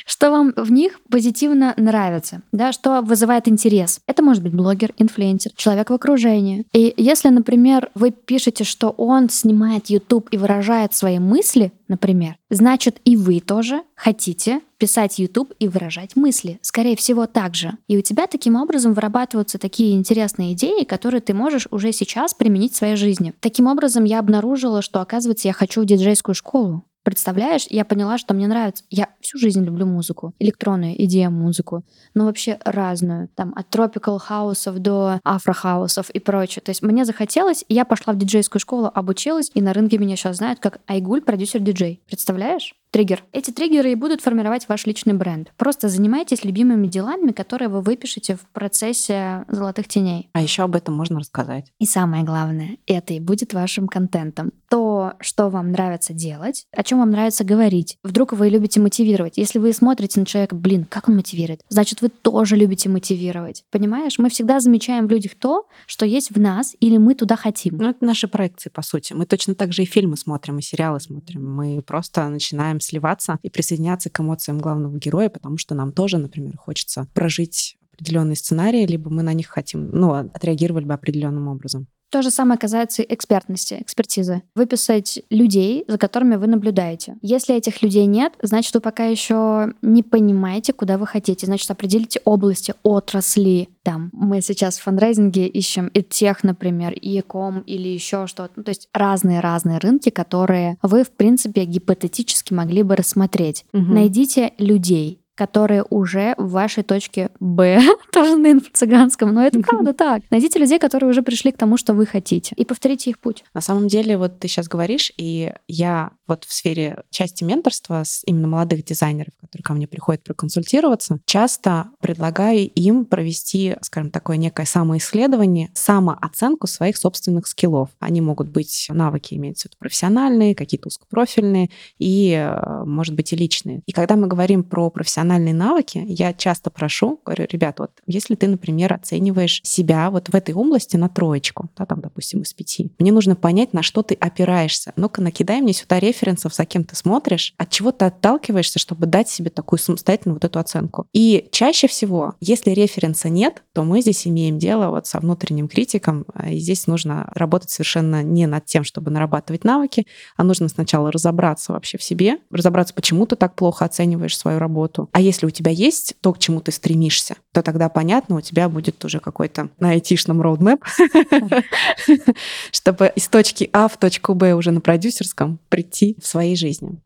что вам в них позитивно нравится, да, что вызывает интерес. Это может быть блогер, инфлюенсер, человек в окружении. И если, например, вы пишете, что он снимает YouTube и выражает свои мысли, например, значит и вы тоже хотите писать YouTube и выражать мысли. Скорее всего, так же. И у тебя таким образом вырабатываются такие интересные идеи, которые ты можешь уже сейчас применить в своей жизни. Таким образом, я обнаружила, что, оказывается, я хочу в диджейскую школу. Представляешь, я поняла, что мне нравится. Я всю жизнь люблю музыку, электронную, EDM-музыку, но вообще разную. Там от tropical хаусов до афрохаусов и прочее. То есть мне захотелось, я пошла в диджейскую школу, обучилась, и на рынке меня сейчас знают как Айгуль, продюсер-диджей. Представляешь? Триггер. Эти триггеры и будут формировать ваш личный бренд. Просто занимайтесь любимыми делами, которые вы выпишете в процессе золотых теней. А еще об этом можно рассказать. И самое главное, это и будет вашим контентом. То, что вам нравится делать, о чем вам нравится говорить. Вдруг вы любите мотивировать. Если вы смотрите на человека, блин, как он мотивирует, значит, вы тоже любите мотивировать. Понимаешь? Мы всегда замечаем в людях то, что есть в нас, или мы туда хотим. Ну, это наши проекции, по сути. Мы точно так же и фильмы смотрим, и сериалы смотрим. Мы просто начинаем сливаться и присоединяться к эмоциям главного героя, потому что нам тоже, например, хочется прожить определенные сценарии, либо мы на них хотим, ну, отреагировали бы определенным образом. То же самое касается экспертности, экспертизы. Выписать людей, за которыми вы наблюдаете. Если этих людей нет, значит, вы пока еще не понимаете, куда вы хотите. Значит, определите области, отрасли. Там мы сейчас в фандрайзинге ищем и тех, например, и ком или еще что-то. Ну, то есть разные-разные рынки, которые вы, в принципе, гипотетически могли бы рассмотреть. Угу. Найдите людей, которые уже в вашей точке Б, [laughs] тоже на инфо-цыганском, но это правда [laughs] так. Найдите людей, которые уже пришли к тому, что вы хотите, и повторите их путь. На самом деле, вот ты сейчас говоришь, и я вот в сфере части менторства с именно молодых дизайнеров, которые ко мне приходят проконсультироваться, часто предлагаю им провести, скажем, такое некое самоисследование, самооценку своих собственных скиллов. Они могут быть навыки, имеются в виду профессиональные, какие-то узкопрофильные и, э, может быть, и личные. И когда мы говорим про профессиональные профессиональные навыки, я часто прошу, говорю, ребят, вот если ты, например, оцениваешь себя вот в этой области на троечку, да, там, допустим, из пяти, мне нужно понять, на что ты опираешься. Ну-ка, накидай мне сюда референсов, за кем ты смотришь, от чего ты отталкиваешься, чтобы дать себе такую самостоятельную вот эту оценку. И чаще всего, если референса нет, то мы здесь имеем дело вот со внутренним критиком, а, и здесь нужно работать совершенно не над тем, чтобы нарабатывать навыки, а нужно сначала разобраться вообще в себе, разобраться, почему ты так плохо оцениваешь свою работу, а если у тебя есть то, к чему ты стремишься, то тогда понятно, у тебя будет уже какой-то на айтишном роудмэп, [laughs] чтобы из точки А в точку Б уже на продюсерском прийти в своей жизни.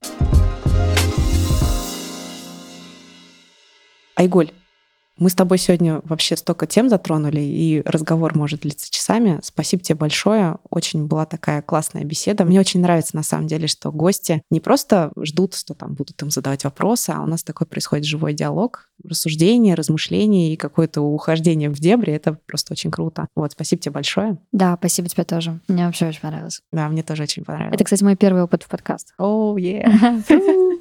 Айголь, мы с тобой сегодня вообще столько тем затронули, и разговор может длиться часами. Спасибо тебе большое. Очень была такая классная беседа. Мне очень нравится, на самом деле, что гости не просто ждут, что там будут им задавать вопросы, а у нас такой происходит живой диалог, рассуждение, размышление и какое-то ухождение в дебри. Это просто очень круто. Вот, спасибо тебе большое. Да, спасибо тебе тоже. Мне вообще очень понравилось. Да, мне тоже очень понравилось. Это, кстати, мой первый опыт в подкаст. О, oh, yeah.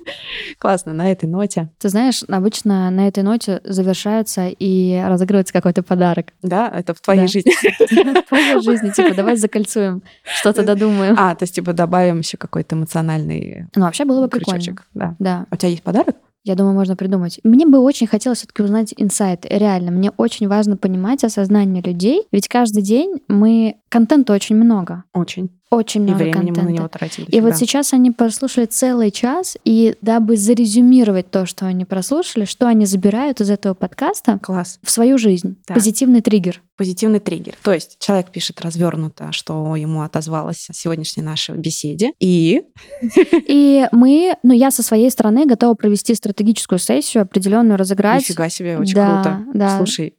Классно, на этой ноте. Ты знаешь, обычно на этой ноте завершается и разыгрывается какой-то подарок. Да, это в твоей жизни. [laughs] В твоей жизни, типа, давай закольцуем, что-то додумаем. А, то есть, типа, добавим еще какой-то эмоциональный Ну, вообще было бы прикольно. Да. Да. У тебя есть подарок? Я думаю, можно придумать. Мне бы очень хотелось все-таки узнать инсайт. Реально, мне очень важно понимать осознание людей, ведь каждый день мы контента очень много. Очень. Очень много и времени контента. мы на него тратим. И вот сейчас они прослушали целый час, и дабы зарезюмировать то, что они прослушали, что они забирают из этого подкаста Класс. в свою жизнь. Да. Позитивный триггер. Позитивный триггер. То есть человек пишет развернуто, что ему отозвалось о сегодняшней нашей беседе. И... [laughs] И мы, ну я со своей стороны готова провести стратегическую сессию, определенную разыграть. Нифига себе, очень круто. Слушай,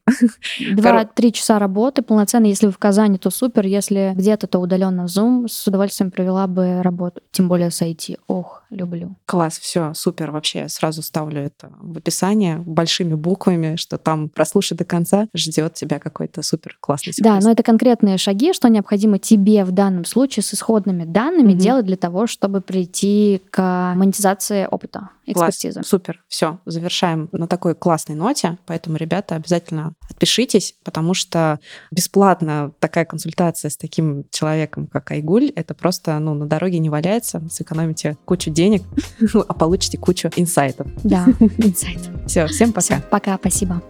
Два-три часа работы полноценно. Если вы в Казани, то супер. Если где-то, то удаленно в Zoom. С удовольствием провела бы работу. Тем более с IT. Ох, люблю. класс, все, супер. Вообще, я сразу ставлю это в описание большими буквами, что там прослушай до конца, ждет тебя какой-то супер классный Да, сюрприз. но это конкретные шаги, что необходимо тебе в данном случае с исходными данными Мгм. делать для того, чтобы прийти к монетизации опыта, Класс, экспертизы. Супер. Все, завершаем на такой классной ноте. Поэтому, ребята, обязательно отпишитесь, потому что бесплатно такая консультация с таким человеком, как Айгуль, это просто ну, на дороге не валяется. Сэкономите кучу денег, [laughs] а получите кучу инсайтов. Да, [laughs] инсайт. Все, всем пока. Пока, спасибо.